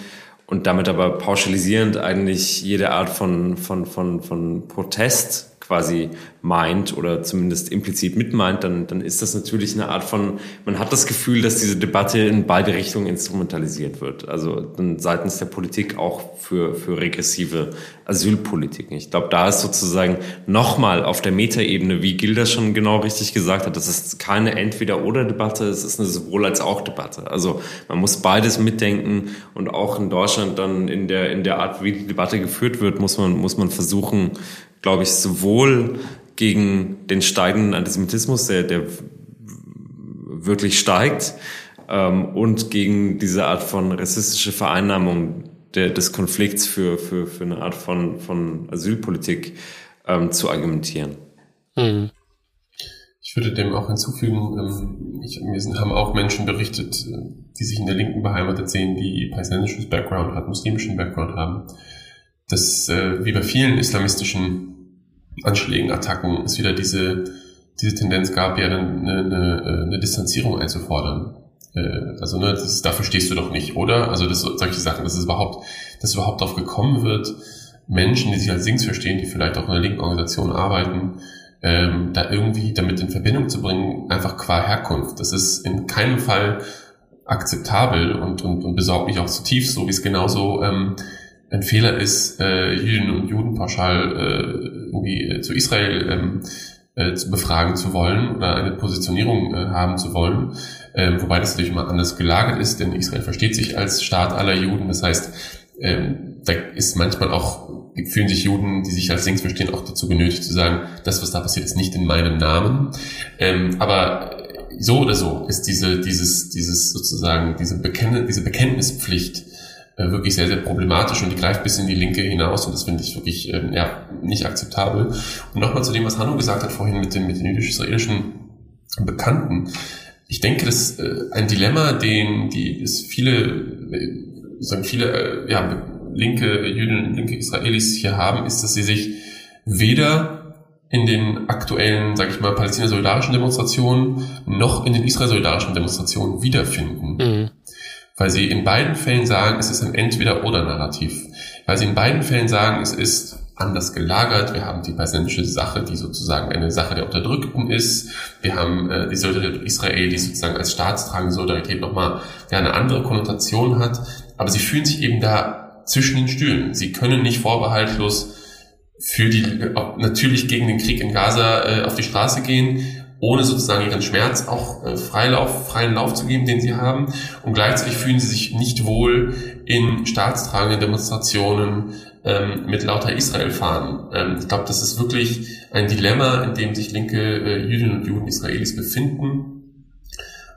und damit aber pauschalisierend eigentlich jede Art von, von, von, von Protest quasi meint oder zumindest implizit mitmeint, dann, dann ist das natürlich eine Art von, man hat das Gefühl, dass diese Debatte in beide Richtungen instrumentalisiert wird. Also dann seitens der Politik auch für, für regressive Asylpolitiken. Ich glaube, da ist sozusagen nochmal auf der Metaebene, wie Gilda schon genau richtig gesagt hat, das ist keine Entweder-Oder-Debatte, es ist eine sowohl als auch Debatte. Also man muss beides mitdenken und auch in Deutschland dann in der, in der Art, wie die Debatte geführt wird, muss man, muss man versuchen, glaube ich, sowohl gegen den steigenden Antisemitismus, der, der wirklich steigt, ähm, und gegen diese Art von rassistische Vereinnahmung der, des Konflikts für, für, für eine Art von, von Asylpolitik ähm, zu argumentieren. Mhm. Ich würde dem auch hinzufügen, ähm, ich, sind, haben auch Menschen berichtet, äh, die sich in der Linken beheimatet sehen, die palästinensisches Background haben, muslimischen Background haben, dass äh, wie bei vielen islamistischen Anschlägen, Attacken es wieder diese, diese Tendenz gab, ja eine, eine, eine Distanzierung einzufordern. Äh, also ne, das, dafür stehst du doch nicht, oder? Also das, solche Sachen, dass es überhaupt, dass überhaupt darauf gekommen wird, Menschen, die sich als Links verstehen, die vielleicht auch in einer linken Organisation arbeiten, ähm, da irgendwie damit in Verbindung zu bringen, einfach qua Herkunft. Das ist in keinem Fall akzeptabel und, und, und besorgt mich auch zutiefst, so wie es genauso ähm, ein Fehler ist, äh, Juden und Juden pauschal äh, irgendwie äh, zu Israel ähm, äh, zu befragen zu wollen oder eine Positionierung äh, haben zu wollen, äh, wobei das natürlich immer anders gelagert ist, denn Israel versteht sich als Staat aller Juden. Das heißt, ähm, da ist manchmal auch fühlen sich Juden, die sich als links verstehen, auch dazu genötigt zu sagen, das, was da passiert, ist nicht in meinem Namen. Ähm, aber so oder so ist diese, dieses, dieses sozusagen, diese, Bekenn diese Bekenntnispflicht wirklich sehr, sehr problematisch und die greift bis in die Linke hinaus und das finde ich wirklich ähm, ja, nicht akzeptabel. Und nochmal zu dem, was Hanno gesagt hat vorhin mit, dem, mit den jüdisch-israelischen Bekannten. Ich denke, das ist äh, ein Dilemma, den die es viele, äh, sagen viele äh, ja, linke Jüdinnen, linke Israelis hier haben, ist, dass sie sich weder in den aktuellen, sag ich mal, palästina-solidarischen Demonstrationen noch in den israel-solidarischen Demonstrationen wiederfinden. Mhm. Weil sie in beiden Fällen sagen, es ist ein Entweder-Oder-Narrativ. Weil sie in beiden Fällen sagen, es ist anders gelagert. Wir haben die palästinensische Sache, die sozusagen eine Sache der Unterdrückten ist. Wir haben äh, die Solidarität Israel, die sozusagen als staatstragende Solidarität nochmal ja, eine andere Konnotation hat. Aber sie fühlen sich eben da zwischen den Stühlen. Sie können nicht vorbehaltlos für die natürlich gegen den Krieg in Gaza äh, auf die Straße gehen, ohne sozusagen ihren Schmerz auch äh, Freilauf, freien Lauf zu geben, den sie haben. Und gleichzeitig fühlen sie sich nicht wohl in staatstragenden Demonstrationen ähm, mit lauter Israel-Fahnen. Ähm, ich glaube, das ist wirklich ein Dilemma, in dem sich linke äh, Jüdinnen und Juden Israelis befinden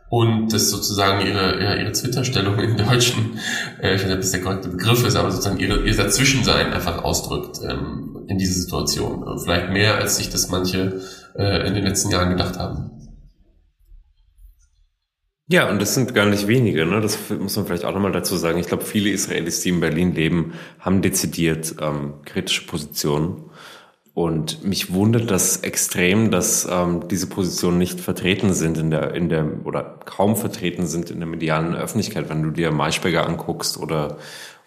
und das sozusagen ihre, ja, ihre Twitter-Stellung im Deutschen, äh, ich weiß nicht, ob das der korrekte Begriff ist, aber sozusagen ihre, ihr Dazwischensein einfach ausdrückt ähm, in dieser Situation. Vielleicht mehr, als sich das manche äh, in den letzten Jahren gedacht haben. Ja, und das sind gar nicht wenige, ne? das muss man vielleicht auch nochmal dazu sagen. Ich glaube, viele Israelis, die in Berlin leben, haben dezidiert ähm, kritische Positionen und mich wundert das extrem, dass ähm, diese Positionen nicht vertreten sind in der, in der, oder kaum vertreten sind in der medialen Öffentlichkeit, wenn du dir Maischberger anguckst oder,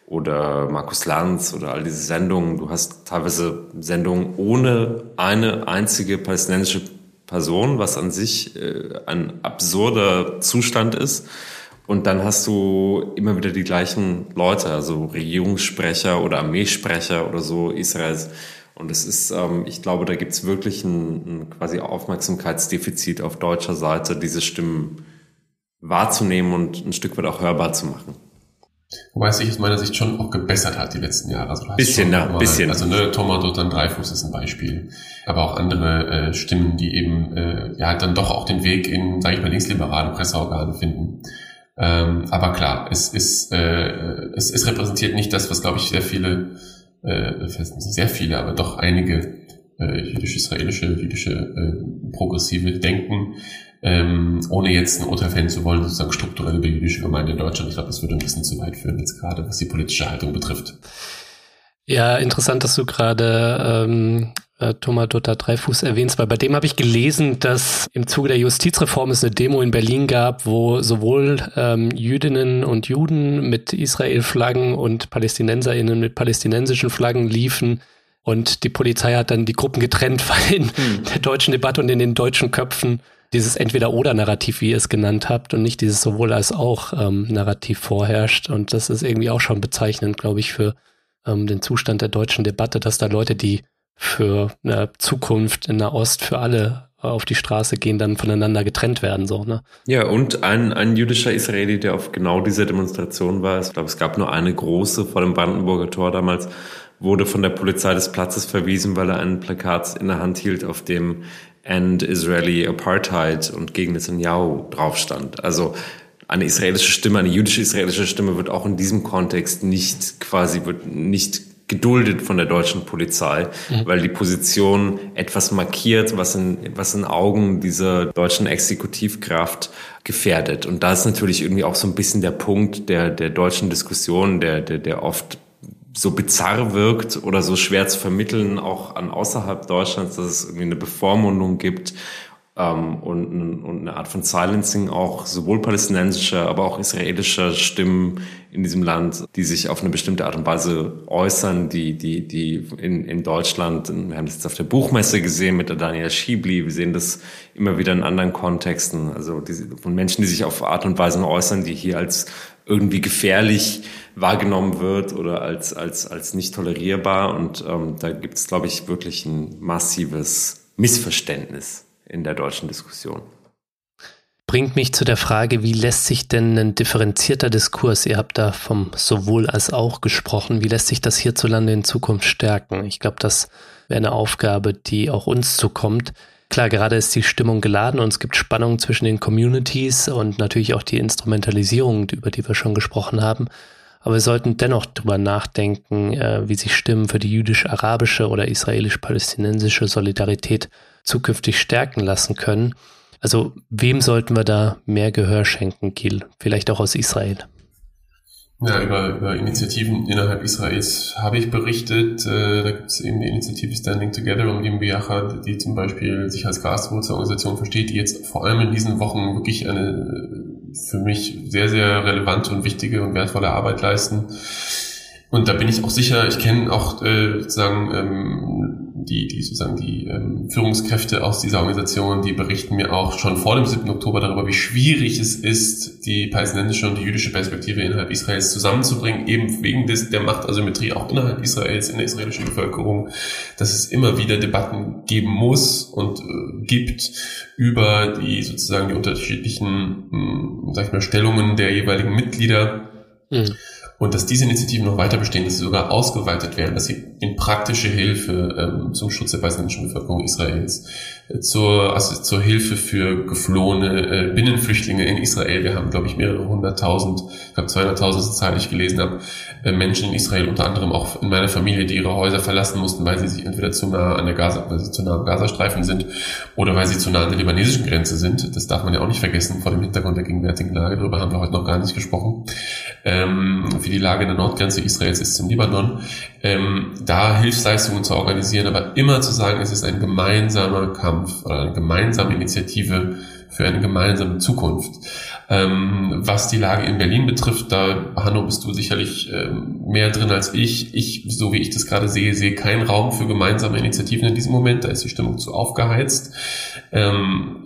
oder Markus Lanz oder all diese Sendungen. Du hast teilweise Sendungen ohne eine einzige palästinensische Person, was an sich äh, ein absurder Zustand ist. Und dann hast du immer wieder die gleichen Leute, also Regierungssprecher oder Armeesprecher oder so Israels, und es ist, ähm, ich glaube, da gibt es wirklich ein, ein quasi Aufmerksamkeitsdefizit auf deutscher Seite, diese Stimmen wahrzunehmen und ein Stück weit auch hörbar zu machen. Wobei es sich aus meiner Sicht schon auch gebessert hat die letzten Jahre. Also bisschen, ja, mal, bisschen. Also ne, Tomato dann Dreifuß ist ein Beispiel. Aber auch andere äh, Stimmen, die eben äh, ja dann doch auch den Weg in, sage ich mal, linksliberale Presseorgane finden. Ähm, aber klar, es ist, äh, es, es repräsentiert nicht das, was, glaube ich, sehr viele äh, nicht sehr viele, aber doch einige äh, jüdisch-israelische, jüdische äh, progressive denken, ähm, ohne jetzt ein Urteil fällen zu wollen, sozusagen strukturell über jüdische Gemeinde in Deutschland. Ich glaube, das würde ein bisschen zu weit führen, jetzt gerade was die politische Haltung betrifft. Ja, interessant, dass du gerade ähm, äh, Thomas Dotter Dreifuß erwähnst, weil bei dem habe ich gelesen, dass im Zuge der Justizreform es eine Demo in Berlin gab, wo sowohl ähm, Jüdinnen und Juden mit Israel-Flaggen und PalästinenserInnen mit palästinensischen Flaggen liefen. Und die Polizei hat dann die Gruppen getrennt, *laughs* weil in hm. der deutschen Debatte und in den deutschen Köpfen dieses Entweder-Oder-Narrativ, wie ihr es genannt habt, und nicht dieses sowohl als auch ähm, Narrativ vorherrscht. Und das ist irgendwie auch schon bezeichnend, glaube ich, für ähm, den Zustand der deutschen Debatte, dass da Leute, die für eine Zukunft in der Ost für alle auf die Straße gehen, dann voneinander getrennt werden, so, ne? Ja, und ein, ein jüdischer Israeli, der auf genau dieser Demonstration war, ich glaube, es gab nur eine große vor dem Brandenburger Tor damals, wurde von der Polizei des Platzes verwiesen, weil er ein Plakat in der Hand hielt, auf dem End Israeli Apartheid und gegen Netanyahu drauf stand. Also eine israelische Stimme, eine jüdische israelische Stimme wird auch in diesem Kontext nicht quasi, wird nicht geduldet von der deutschen Polizei, mhm. weil die Position etwas markiert, was in, was in Augen dieser deutschen Exekutivkraft gefährdet. Und da ist natürlich irgendwie auch so ein bisschen der Punkt der, der deutschen Diskussion, der, der, der oft so bizarr wirkt oder so schwer zu vermitteln, auch an außerhalb Deutschlands, dass es irgendwie eine Bevormundung gibt ähm, und, und eine Art von Silencing auch sowohl palästinensischer, aber auch israelischer Stimmen in diesem Land, die sich auf eine bestimmte Art und Weise äußern, die, die, die in, in Deutschland, wir haben das jetzt auf der Buchmesse gesehen mit der Daniel Schiebli, wir sehen das immer wieder in anderen Kontexten, also diese, von Menschen, die sich auf Art und Weise äußern, die hier als irgendwie gefährlich wahrgenommen wird oder als, als, als nicht tolerierbar. Und ähm, da gibt es, glaube ich, wirklich ein massives Missverständnis in der deutschen Diskussion. Bringt mich zu der Frage, wie lässt sich denn ein differenzierter Diskurs, ihr habt da vom sowohl als auch gesprochen, wie lässt sich das hierzulande in Zukunft stärken? Ich glaube, das wäre eine Aufgabe, die auch uns zukommt. Klar, gerade ist die Stimmung geladen und es gibt Spannungen zwischen den Communities und natürlich auch die Instrumentalisierung, über die wir schon gesprochen haben. Aber wir sollten dennoch darüber nachdenken, äh, wie sich Stimmen für die jüdisch-arabische oder israelisch-palästinensische Solidarität zukünftig stärken lassen können. Also wem sollten wir da mehr Gehör schenken, Gil? Vielleicht auch aus Israel. Ja, über, über Initiativen innerhalb Israels habe ich berichtet. Äh, da gibt es eben die Initiative Standing Together um die Biachad, die zum Beispiel sich als Grassroots-Organisation versteht, die jetzt vor allem in diesen Wochen wirklich eine für mich sehr, sehr relevante und wichtige und wertvolle Arbeit leisten. Und da bin ich auch sicher, ich kenne auch äh, sozusagen ähm, die, die sozusagen die ähm, Führungskräfte aus dieser Organisation, die berichten mir auch schon vor dem 7. Oktober darüber, wie schwierig es ist, die palästinensische und die jüdische Perspektive innerhalb Israels zusammenzubringen, eben wegen des, der Machtasymmetrie auch innerhalb Israels, in der israelischen Bevölkerung, dass es immer wieder Debatten geben muss und äh, gibt über die sozusagen die unterschiedlichen, mh, hm, sag ich mal, Stellungen der jeweiligen Mitglieder. Mhm und dass diese Initiativen noch weiter bestehen, dass sie sogar ausgeweitet werden, dass sie in praktische Hilfe ähm, zum Schutz der palästinensischen Bevölkerung Israels, zur, also zur Hilfe für geflohene äh, Binnenflüchtlinge in Israel. Wir haben, glaube ich, mehrere hunderttausend, ich glaube 200.000 ist die Zahl, die ich gelesen habe, äh, Menschen in Israel, unter anderem auch in meiner Familie, die ihre Häuser verlassen mussten, weil sie sich entweder zu nah an der Gaza, weil sie zu nah am Gazastreifen sind oder weil sie zu nah an der libanesischen Grenze sind. Das darf man ja auch nicht vergessen vor dem Hintergrund der gegenwärtigen Lage. Darüber haben wir heute noch gar nicht gesprochen. Ähm, wie die Lage in der Nordgrenze Israels ist zum Libanon, ähm, da Hilfsleistungen zu organisieren, aber immer zu sagen, es ist ein gemeinsamer Kampf oder eine gemeinsame Initiative für eine gemeinsame Zukunft. Ähm, was die Lage in Berlin betrifft, da, Hanno, bist du sicherlich ähm, mehr drin als ich. Ich, so wie ich das gerade sehe, sehe keinen Raum für gemeinsame Initiativen in diesem Moment. Da ist die Stimmung zu aufgeheizt. Ähm,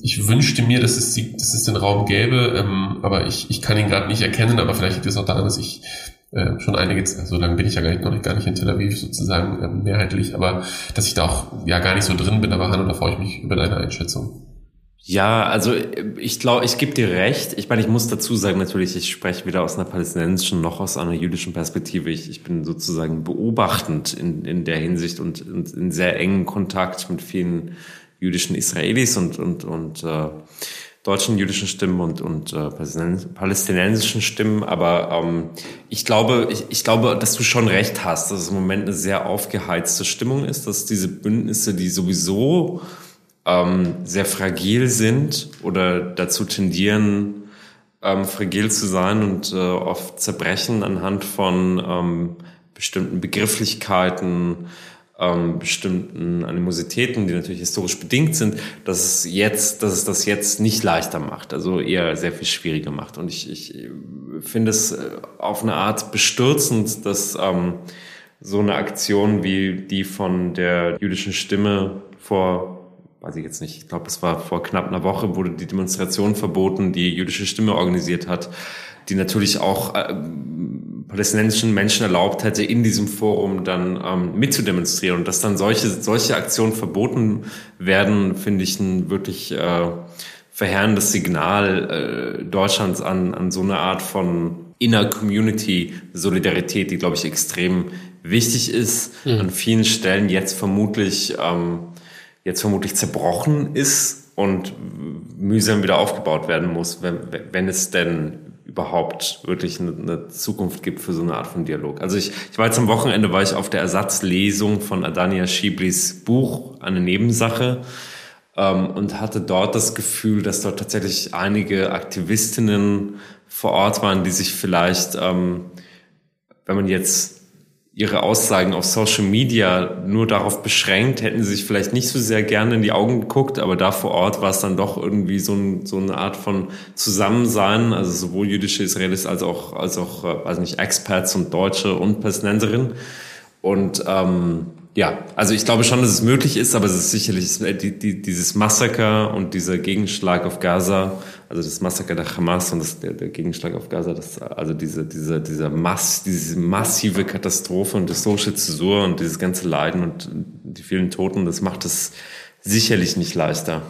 ich wünschte mir, dass es, dass es den Raum gäbe, ähm, aber ich, ich kann ihn gerade nicht erkennen, aber vielleicht liegt es auch daran, dass ich äh, schon einige, so lange bin ich ja gar nicht, noch nicht, gar nicht in Tel Aviv sozusagen ähm, mehrheitlich, aber dass ich da auch ja gar nicht so drin bin, aber Hanno, da freue ich mich über deine Einschätzung. Ja, also ich glaube, ich gebe dir recht. Ich meine, ich muss dazu sagen, natürlich, ich spreche weder aus einer palästinensischen noch aus einer jüdischen Perspektive. Ich, ich bin sozusagen beobachtend in, in der Hinsicht und, und in sehr engen Kontakt mit vielen jüdischen Israelis und, und, und äh, deutschen jüdischen Stimmen und, und äh, palästinensischen Stimmen. Aber ähm, ich, glaube, ich, ich glaube, dass du schon recht hast, dass es im Moment eine sehr aufgeheizte Stimmung ist, dass diese Bündnisse, die sowieso ähm, sehr fragil sind oder dazu tendieren, ähm, fragil zu sein und äh, oft zerbrechen anhand von ähm, bestimmten Begrifflichkeiten, ähm, bestimmten Animositäten, die natürlich historisch bedingt sind, dass es jetzt, dass es das jetzt nicht leichter macht, also eher sehr viel schwieriger macht. Und ich, ich finde es äh, auf eine Art bestürzend, dass ähm, so eine Aktion wie die von der jüdischen Stimme vor weiß ich jetzt nicht, ich glaube, es war vor knapp einer Woche, wurde die Demonstration verboten, die jüdische Stimme organisiert hat, die natürlich auch äh, palästinensischen Menschen erlaubt hätte, in diesem Forum dann ähm, mitzudemonstrieren. Und dass dann solche, solche Aktionen verboten werden, finde ich ein wirklich äh, verheerendes Signal äh, Deutschlands an, an so eine Art von Inner Community Solidarität, die, glaube ich, extrem wichtig ist, mhm. an vielen Stellen jetzt vermutlich ähm, jetzt vermutlich zerbrochen ist und mühsam wieder aufgebaut werden muss, wenn, wenn es denn überhaupt wirklich eine, eine, Zukunft gibt für so eine Art von Dialog. Also ich, ich war jetzt am Wochenende, war ich auf der Ersatzlesung von Adania Schiblis Buch, eine Nebensache, ähm, und hatte dort das Gefühl, dass dort tatsächlich einige Aktivistinnen vor Ort waren, die sich vielleicht, ähm, wenn man jetzt ihre Aussagen auf Social Media nur darauf beschränkt, hätten sie sich vielleicht nicht so sehr gerne in die Augen geguckt, aber da vor Ort war es dann doch irgendwie so, ein, so eine Art von Zusammensein, also sowohl jüdische Israelis als auch, als auch, äh, weiß nicht, Experts und Deutsche und Palästinenserinnen. Und ähm, ja, also ich glaube schon, dass es möglich ist, aber es ist sicherlich die, dieses Massaker und dieser Gegenschlag auf Gaza, also das Massaker der Hamas und das, der, der Gegenschlag auf Gaza, das, also diese, diese, dieser Mass, diese massive Katastrophe und Social Zäsur und dieses ganze Leiden und die vielen Toten, das macht es sicherlich nicht leichter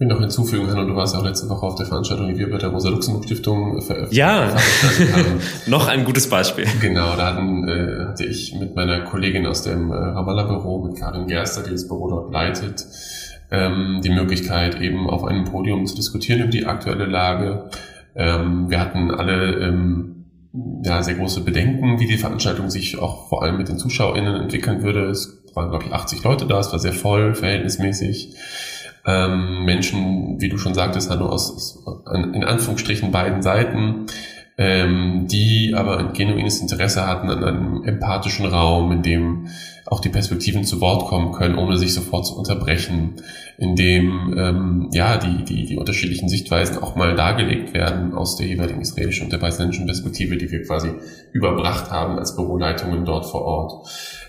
will noch hinzufügen, Hanno, du warst ja auch letzte Woche auf der Veranstaltung, die wir bei der Rosa-Luxemburg-Stiftung veröffentlicht ja. haben. *laughs* noch ein gutes Beispiel. Genau, da hatten, äh, hatte ich mit meiner Kollegin aus dem äh, Ramallah-Büro, mit Karin Gerster, die das Büro dort leitet, ähm, die Möglichkeit, eben auf einem Podium zu diskutieren über die aktuelle Lage. Ähm, wir hatten alle ähm, ja, sehr große Bedenken, wie die Veranstaltung sich auch vor allem mit den ZuschauerInnen entwickeln würde. Es waren, glaube ich, 80 Leute da, es war sehr voll, verhältnismäßig. Ähm, Menschen, wie du schon sagtest, Hanno, aus, aus in Anführungsstrichen beiden Seiten, ähm, die aber ein genuines Interesse hatten an einem empathischen Raum, in dem auch die Perspektiven zu Wort kommen können, ohne sich sofort zu unterbrechen, in dem ähm, ja die, die, die unterschiedlichen Sichtweisen auch mal dargelegt werden aus der jeweiligen israelischen und der palästinensischen Perspektive, die wir quasi überbracht haben als Büroleitungen dort vor Ort,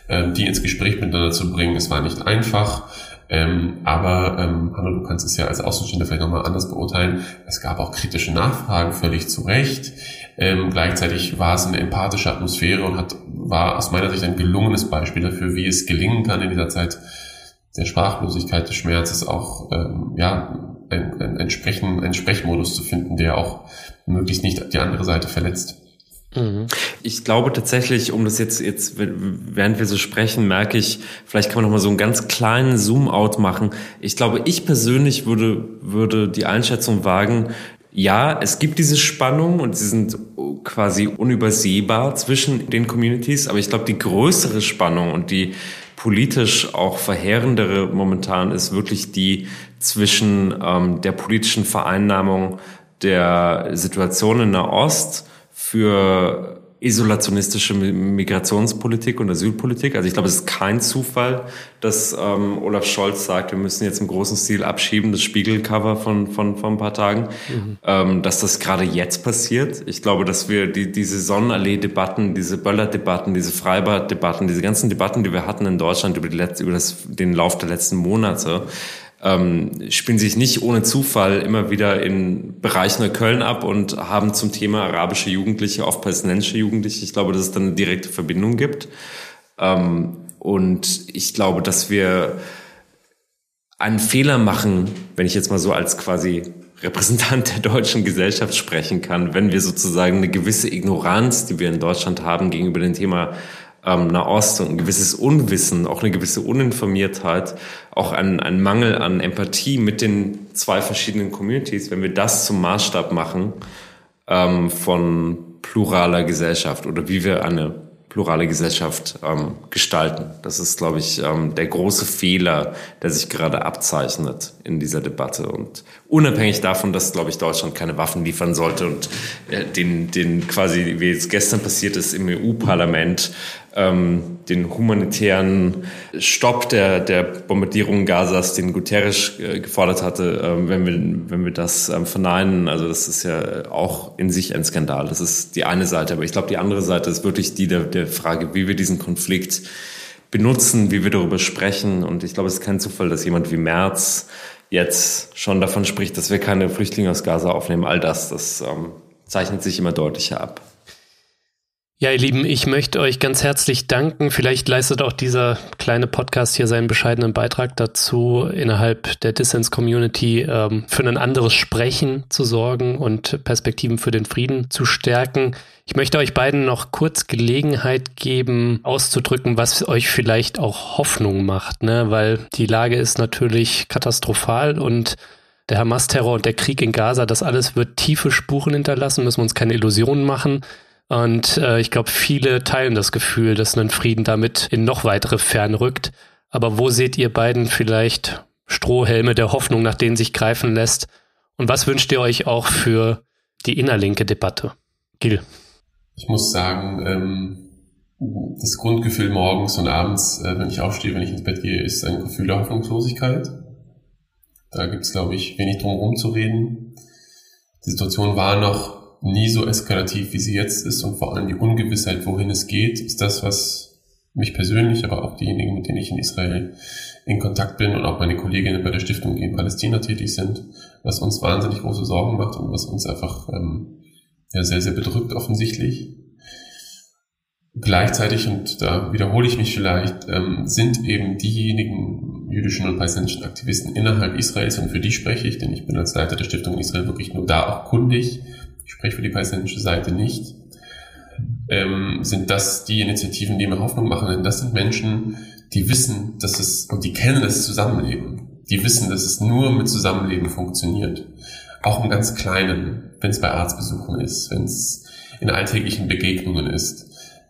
ähm, die ins Gespräch miteinander zu bringen. Es war nicht einfach. Ähm, aber ähm, Hanno, du kannst es ja als Außenstehender vielleicht nochmal anders beurteilen. Es gab auch kritische Nachfragen, völlig zu Recht. Ähm, gleichzeitig war es eine empathische Atmosphäre und hat, war aus meiner Sicht ein gelungenes Beispiel dafür, wie es gelingen kann in dieser Zeit der Sprachlosigkeit, des Schmerzes auch ähm, ja, ein, ein, ein, Sprechmodus zu finden, der auch möglichst nicht die andere Seite verletzt. Mhm. Ich glaube tatsächlich, um das jetzt, jetzt, während wir so sprechen, merke ich, vielleicht kann man noch mal so einen ganz kleinen Zoom-out machen. Ich glaube, ich persönlich würde, würde die Einschätzung wagen, ja, es gibt diese Spannung und sie sind quasi unübersehbar zwischen den Communities, aber ich glaube, die größere Spannung und die politisch auch verheerendere momentan ist wirklich die zwischen ähm, der politischen Vereinnahmung der Situation in Nahost für isolationistische Migrationspolitik und Asylpolitik. Also ich glaube, es ist kein Zufall, dass ähm, Olaf Scholz sagt, wir müssen jetzt im großen Stil abschieben, das Spiegelcover von, von, von ein paar Tagen, mhm. ähm, dass das gerade jetzt passiert. Ich glaube, dass wir die, diese Sonnenallee-Debatten, diese Böller-Debatten, diese Freibad-Debatten, diese ganzen Debatten, die wir hatten in Deutschland über, die letzte, über das, den Lauf der letzten Monate, ähm, spielen sich nicht ohne Zufall immer wieder in Bereichen der Köln ab und haben zum Thema arabische Jugendliche, oft palästinensische Jugendliche. Ich glaube, dass es dann eine direkte Verbindung gibt. Ähm, und ich glaube, dass wir einen Fehler machen, wenn ich jetzt mal so als quasi Repräsentant der deutschen Gesellschaft sprechen kann, wenn wir sozusagen eine gewisse Ignoranz, die wir in Deutschland haben gegenüber dem Thema ähm, Nahost und ein gewisses Unwissen, auch eine gewisse Uninformiertheit, auch ein, ein Mangel an Empathie mit den zwei verschiedenen Communities, wenn wir das zum Maßstab machen ähm, von pluraler Gesellschaft oder wie wir eine plurale Gesellschaft ähm, gestalten. Das ist, glaube ich, ähm, der große Fehler, der sich gerade abzeichnet in dieser Debatte. Und unabhängig davon, dass, glaube ich, Deutschland keine Waffen liefern sollte und äh, den, den quasi, wie es gestern passiert ist im EU-Parlament, ähm, den humanitären Stopp der, der Bombardierung Gazas, den Guterres äh, gefordert hatte, äh, wenn, wir, wenn wir das ähm, verneinen, also das ist ja auch in sich ein Skandal. Das ist die eine Seite, aber ich glaube, die andere Seite ist wirklich die der, der Frage, wie wir diesen Konflikt benutzen, wie wir darüber sprechen. Und ich glaube, es ist kein Zufall, dass jemand wie Merz jetzt schon davon spricht, dass wir keine Flüchtlinge aus Gaza aufnehmen. All das, das ähm, zeichnet sich immer deutlicher ab. Ja, ihr Lieben, ich möchte euch ganz herzlich danken. Vielleicht leistet auch dieser kleine Podcast hier seinen bescheidenen Beitrag dazu, innerhalb der Dissens-Community ähm, für ein anderes Sprechen zu sorgen und Perspektiven für den Frieden zu stärken. Ich möchte euch beiden noch kurz Gelegenheit geben, auszudrücken, was euch vielleicht auch Hoffnung macht, ne? weil die Lage ist natürlich katastrophal und der Hamas-Terror und der Krieg in Gaza, das alles wird tiefe Spuren hinterlassen, müssen wir uns keine Illusionen machen. Und äh, ich glaube, viele teilen das Gefühl, dass ein Frieden damit in noch weitere Fern rückt. Aber wo seht ihr beiden vielleicht Strohhelme der Hoffnung, nach denen sich greifen lässt? Und was wünscht ihr euch auch für die innerlinke Debatte? Gil. Ich muss sagen, ähm, das Grundgefühl morgens und abends, äh, wenn ich aufstehe, wenn ich ins Bett gehe, ist ein Gefühl der Hoffnungslosigkeit. Da gibt es, glaube ich, wenig drum herum zu reden. Die Situation war noch nie so eskalativ, wie sie jetzt ist und vor allem die Ungewissheit, wohin es geht, ist das, was mich persönlich, aber auch diejenigen, mit denen ich in Israel in Kontakt bin und auch meine Kolleginnen bei der Stiftung, die in Palästina tätig sind, was uns wahnsinnig große Sorgen macht und was uns einfach ähm, ja, sehr, sehr bedrückt offensichtlich. Gleichzeitig, und da wiederhole ich mich vielleicht, ähm, sind eben diejenigen jüdischen und palästinensischen Aktivisten innerhalb Israels und für die spreche ich, denn ich bin als Leiter der Stiftung Israel wirklich nur da auch kundig. Spreche für die palästinensische Seite nicht. Ähm, sind das die Initiativen, die mir Hoffnung machen, denn das sind Menschen, die wissen, dass es, und die kennen das Zusammenleben. Die wissen, dass es nur mit Zusammenleben funktioniert. Auch im ganz Kleinen, wenn es bei Arztbesuchen ist, wenn es in alltäglichen Begegnungen ist.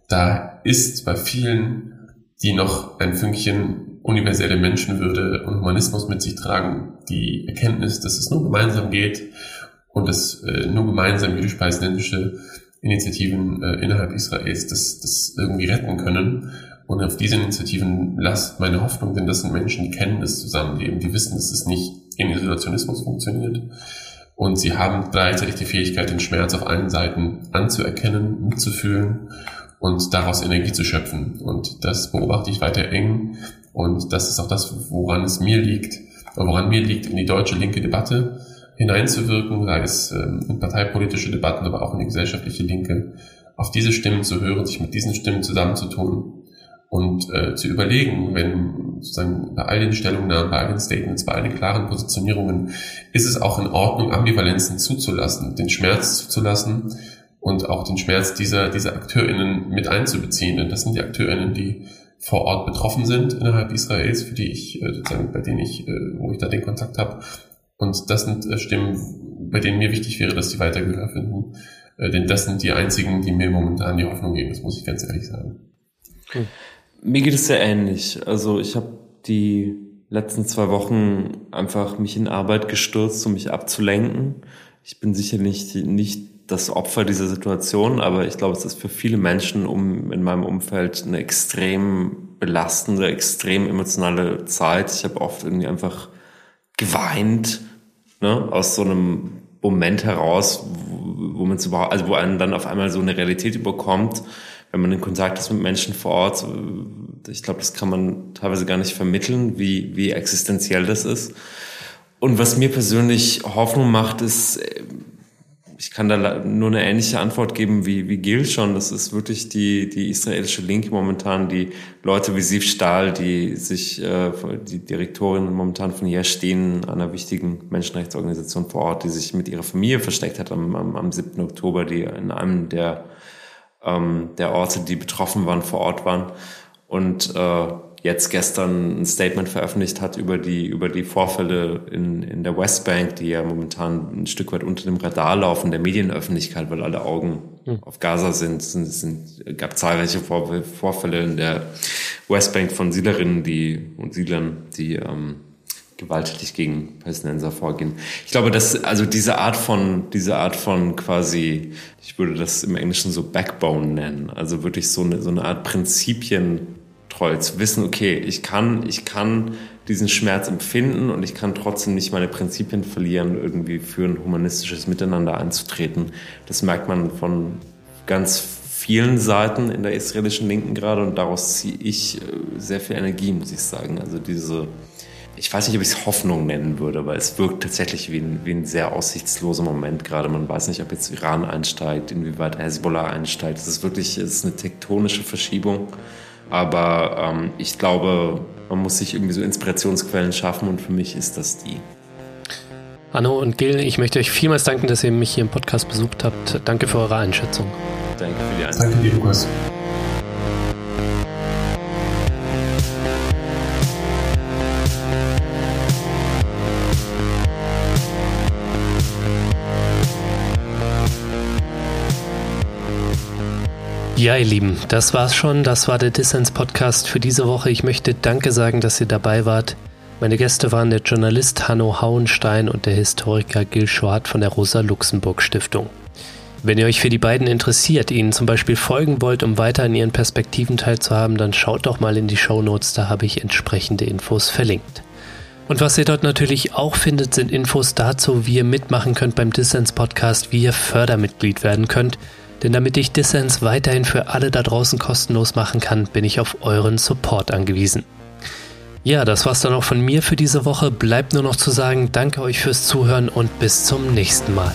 Da ist bei vielen, die noch ein Fünkchen universelle Menschenwürde und Humanismus mit sich tragen, die Erkenntnis, dass es nur gemeinsam geht und dass äh, nur gemeinsam jüdisch-palästinensische Initiativen äh, innerhalb Israels das, das irgendwie retten können. Und auf diese Initiativen lasst meine Hoffnung, denn das sind Menschen, die kennen das Zusammenleben, die wissen, dass es nicht im Isolationismus funktioniert. Und sie haben gleichzeitig die Fähigkeit, den Schmerz auf allen Seiten anzuerkennen, mitzufühlen und daraus Energie zu schöpfen. Und das beobachte ich weiter eng. Und das ist auch das, woran es mir liegt, woran mir liegt, in die deutsche linke Debatte hineinzuwirken, sei es ähm, in parteipolitische Debatten, aber auch in die gesellschaftliche Linke, auf diese Stimmen zu hören, sich mit diesen Stimmen zusammenzutun und äh, zu überlegen, wenn sozusagen bei all den Stellungnahmen, bei all den Statements, bei all den klaren Positionierungen, ist es auch in Ordnung, Ambivalenzen zuzulassen, den Schmerz zuzulassen und auch den Schmerz dieser, dieser AkteurInnen mit einzubeziehen. Denn das sind die AkteurInnen, die vor Ort betroffen sind innerhalb Israels, für die ich äh, sozusagen, bei denen ich, äh, wo ich da den Kontakt habe. Und das sind äh, Stimmen, bei denen mir wichtig wäre, dass die weiter Gehör finden. Denn das sind die einzigen, die mir momentan die Hoffnung geben, das muss ich ganz ehrlich sagen. Okay. Mir geht es sehr ähnlich. Also ich habe die letzten zwei Wochen einfach mich in Arbeit gestürzt, um mich abzulenken. Ich bin sicherlich nicht das Opfer dieser Situation, aber ich glaube, es ist für viele Menschen um, in meinem Umfeld eine extrem belastende, extrem emotionale Zeit. Ich habe oft irgendwie einfach geweint, ne, aus so einem Moment heraus, wo, wo man überhaupt, also wo einen dann auf einmal so eine Realität überkommt, wenn man in Kontakt ist mit Menschen vor Ort. Ich glaube, das kann man teilweise gar nicht vermitteln, wie, wie existenziell das ist. Und was mir persönlich Hoffnung macht, ist, ich kann da nur eine ähnliche Antwort geben wie, wie Gil schon. Das ist wirklich die, die israelische Linke momentan, die Leute wie Siv Stahl, die sich, äh, die Direktorin momentan von Yesh stehen, einer wichtigen Menschenrechtsorganisation vor Ort, die sich mit ihrer Familie versteckt hat am, am, am 7. Oktober, die in einem der, ähm, der Orte, die betroffen waren, vor Ort waren. Und äh, jetzt gestern ein Statement veröffentlicht hat über die, über die Vorfälle in, in der Westbank, die ja momentan ein Stück weit unter dem Radar laufen der Medienöffentlichkeit, weil alle Augen mhm. auf Gaza sind. Es sind, sind, gab zahlreiche Vorfälle in der Westbank von Siedlerinnen die, und Siedlern, die ähm, gewalttätig gegen Palästinenser vorgehen. Ich glaube, dass also diese Art von diese Art von quasi, ich würde das im Englischen so Backbone nennen, also wirklich so eine so eine Art Prinzipien zu wissen, okay, ich kann, ich kann diesen Schmerz empfinden und ich kann trotzdem nicht meine Prinzipien verlieren, irgendwie für ein humanistisches Miteinander einzutreten. Das merkt man von ganz vielen Seiten in der israelischen Linken gerade und daraus ziehe ich äh, sehr viel Energie, muss ich sagen. Also diese, ich weiß nicht, ob ich es Hoffnung nennen würde, weil es wirkt tatsächlich wie ein, wie ein sehr aussichtsloser Moment gerade. Man weiß nicht, ob jetzt Iran einsteigt, inwieweit Hezbollah einsteigt. Es ist wirklich, es ist eine tektonische Verschiebung. Aber ähm, ich glaube, man muss sich irgendwie so Inspirationsquellen schaffen und für mich ist das die. Anno und Gil, ich möchte euch vielmals danken, dass ihr mich hier im Podcast besucht habt. Danke für eure Einschätzung. Danke für die Einschätzung. Danke dir, Lukas. Ja, ihr Lieben, das war's schon. Das war der Dissens Podcast für diese Woche. Ich möchte Danke sagen, dass ihr dabei wart. Meine Gäste waren der Journalist Hanno Hauenstein und der Historiker Gil Schwart von der Rosa-Luxemburg-Stiftung. Wenn ihr euch für die beiden interessiert, ihnen zum Beispiel folgen wollt, um weiter an ihren Perspektiven teilzuhaben, dann schaut doch mal in die Show Notes, da habe ich entsprechende Infos verlinkt. Und was ihr dort natürlich auch findet, sind Infos dazu, wie ihr mitmachen könnt beim Dissens Podcast, wie ihr Fördermitglied werden könnt – denn damit ich Dissens weiterhin für alle da draußen kostenlos machen kann, bin ich auf euren Support angewiesen. Ja, das war's dann auch von mir für diese Woche. Bleibt nur noch zu sagen, danke euch fürs Zuhören und bis zum nächsten Mal.